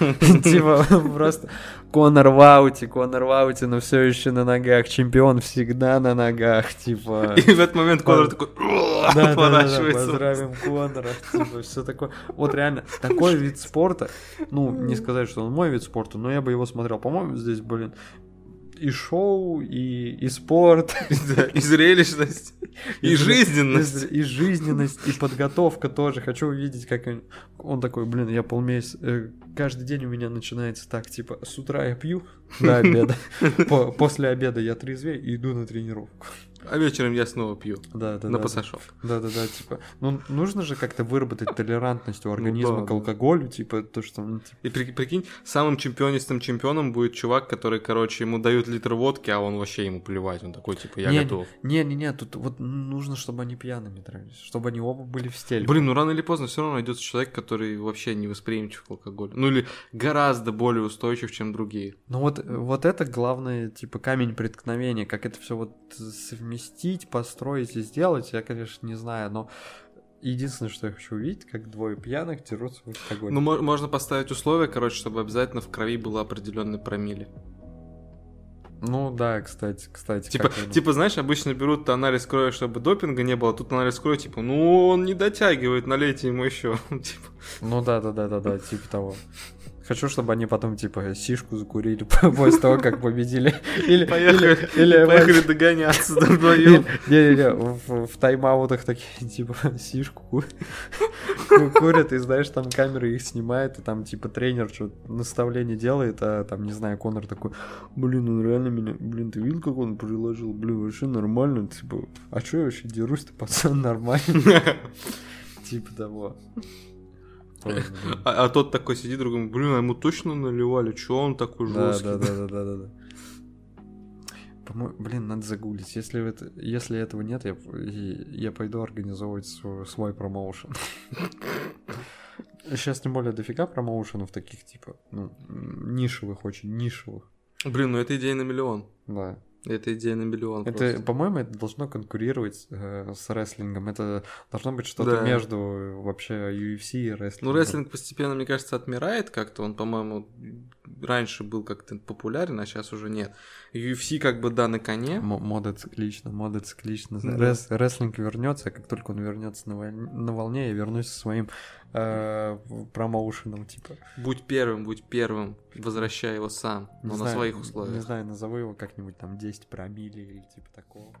Speaker 2: Типа, просто Конор в ауте, Конор в ауте, но все еще на ногах. Чемпион всегда на ногах, типа.
Speaker 1: И в этот момент Конор такой
Speaker 2: Да-да-да-да,
Speaker 1: отворачивается.
Speaker 2: поздравим Конора, типа, все такое. Вот реально, такой вид спорта, ну, не сказать, что он мой вид спорта, но я бы его смотрел. По-моему, здесь, блин, и шоу, и, и спорт,
Speaker 1: Да, И зрелищность, и жизненность.
Speaker 2: и жизненность, и подготовка тоже. Хочу увидеть, как он, он такой, блин, я полмесяца, э, каждый день у меня начинается так, типа, с утра я пью до обеда, По- после обеда я трезвее и иду на тренировку.
Speaker 1: А вечером я снова пью.
Speaker 2: Да, да,
Speaker 1: На
Speaker 2: да.
Speaker 1: пасашок.
Speaker 2: Да, да, да, типа, ну нужно же как-то выработать толерантность у организма
Speaker 1: да,
Speaker 2: к
Speaker 1: да.
Speaker 2: алкоголю, типа, то, что, ну, типа,
Speaker 1: И при- прикинь, самым чемпионистым чемпионом будет чувак, который, короче, ему дают литр водки, а он вообще ему плевать. Он такой, типа, я
Speaker 2: Не,
Speaker 1: готов.
Speaker 2: не-не-не, тут вот нужно, чтобы они пьяными дрались, чтобы они оба были в стиле.
Speaker 1: Блин, ну рано или поздно все равно найдется человек, который вообще не восприимчив к алкоголю. Ну или гораздо более устойчив, чем другие.
Speaker 2: Ну вот, вот это главное, типа, камень преткновения, как это все вот совместить, построить и сделать, я, конечно, не знаю, но единственное, что я хочу увидеть, как двое пьяных дерутся в октагоне.
Speaker 1: Ну, мо- можно поставить условия, короче, чтобы обязательно в крови было определенный промилле.
Speaker 2: Ну да, кстати, кстати.
Speaker 1: Типа, типа, знаешь, обычно берут анализ крови, чтобы допинга не было, а тут анализ крови, типа, ну, он не дотягивает, налейте ему еще. Типа,
Speaker 2: Ну да, да, да, да, да, типа того. Хочу, чтобы они потом, типа, сишку закурили после того, как победили. Или,
Speaker 1: поехали, или, поехали догоняться вдвоем.
Speaker 2: Не-не-не, в, в тайм-аутах такие, типа, сишку курят, и знаешь, там камера их снимает, и там, типа, тренер что наставление делает, а там, не знаю, Конор такой, блин, он реально меня, блин, ты видел, как он приложил? Блин, вообще нормально, типа, а что я вообще дерусь-то, пацан, нормально? Типа того.
Speaker 1: А, а тот такой сидит, другой, блин, а ему точно наливали, что он такой жесткий?
Speaker 2: Да, да, да, да, да, да. По-моему, блин, надо загуглить. Если, это, если этого нет, я, я пойду организовывать свой, свой промоушен. Сейчас тем более дофига промоушенов таких, типа, ну, нишевых, очень нишевых.
Speaker 1: Блин, ну это идея на миллион.
Speaker 2: Да.
Speaker 1: Это идея на миллион.
Speaker 2: Это, просто. по-моему, это должно конкурировать э, с рестлингом. Это должно быть что-то да. между вообще UFC и рестлингом.
Speaker 1: Ну, рестлинг постепенно, мне кажется, отмирает как-то. Он, по-моему, раньше был как-то популярен, а сейчас уже нет. UFC как бы да на коне. М-
Speaker 2: мода циклична, мода циклична. Да. Рес- рестлинг вернется, а как только он вернется на, волне, на волне, я вернусь со своим э, промоушеном, типа.
Speaker 1: Будь первым, будь первым, возвращай его сам, но не на
Speaker 2: знаю,
Speaker 1: своих условиях.
Speaker 2: Не знаю, назову его как-нибудь там 10 промили или типа такого.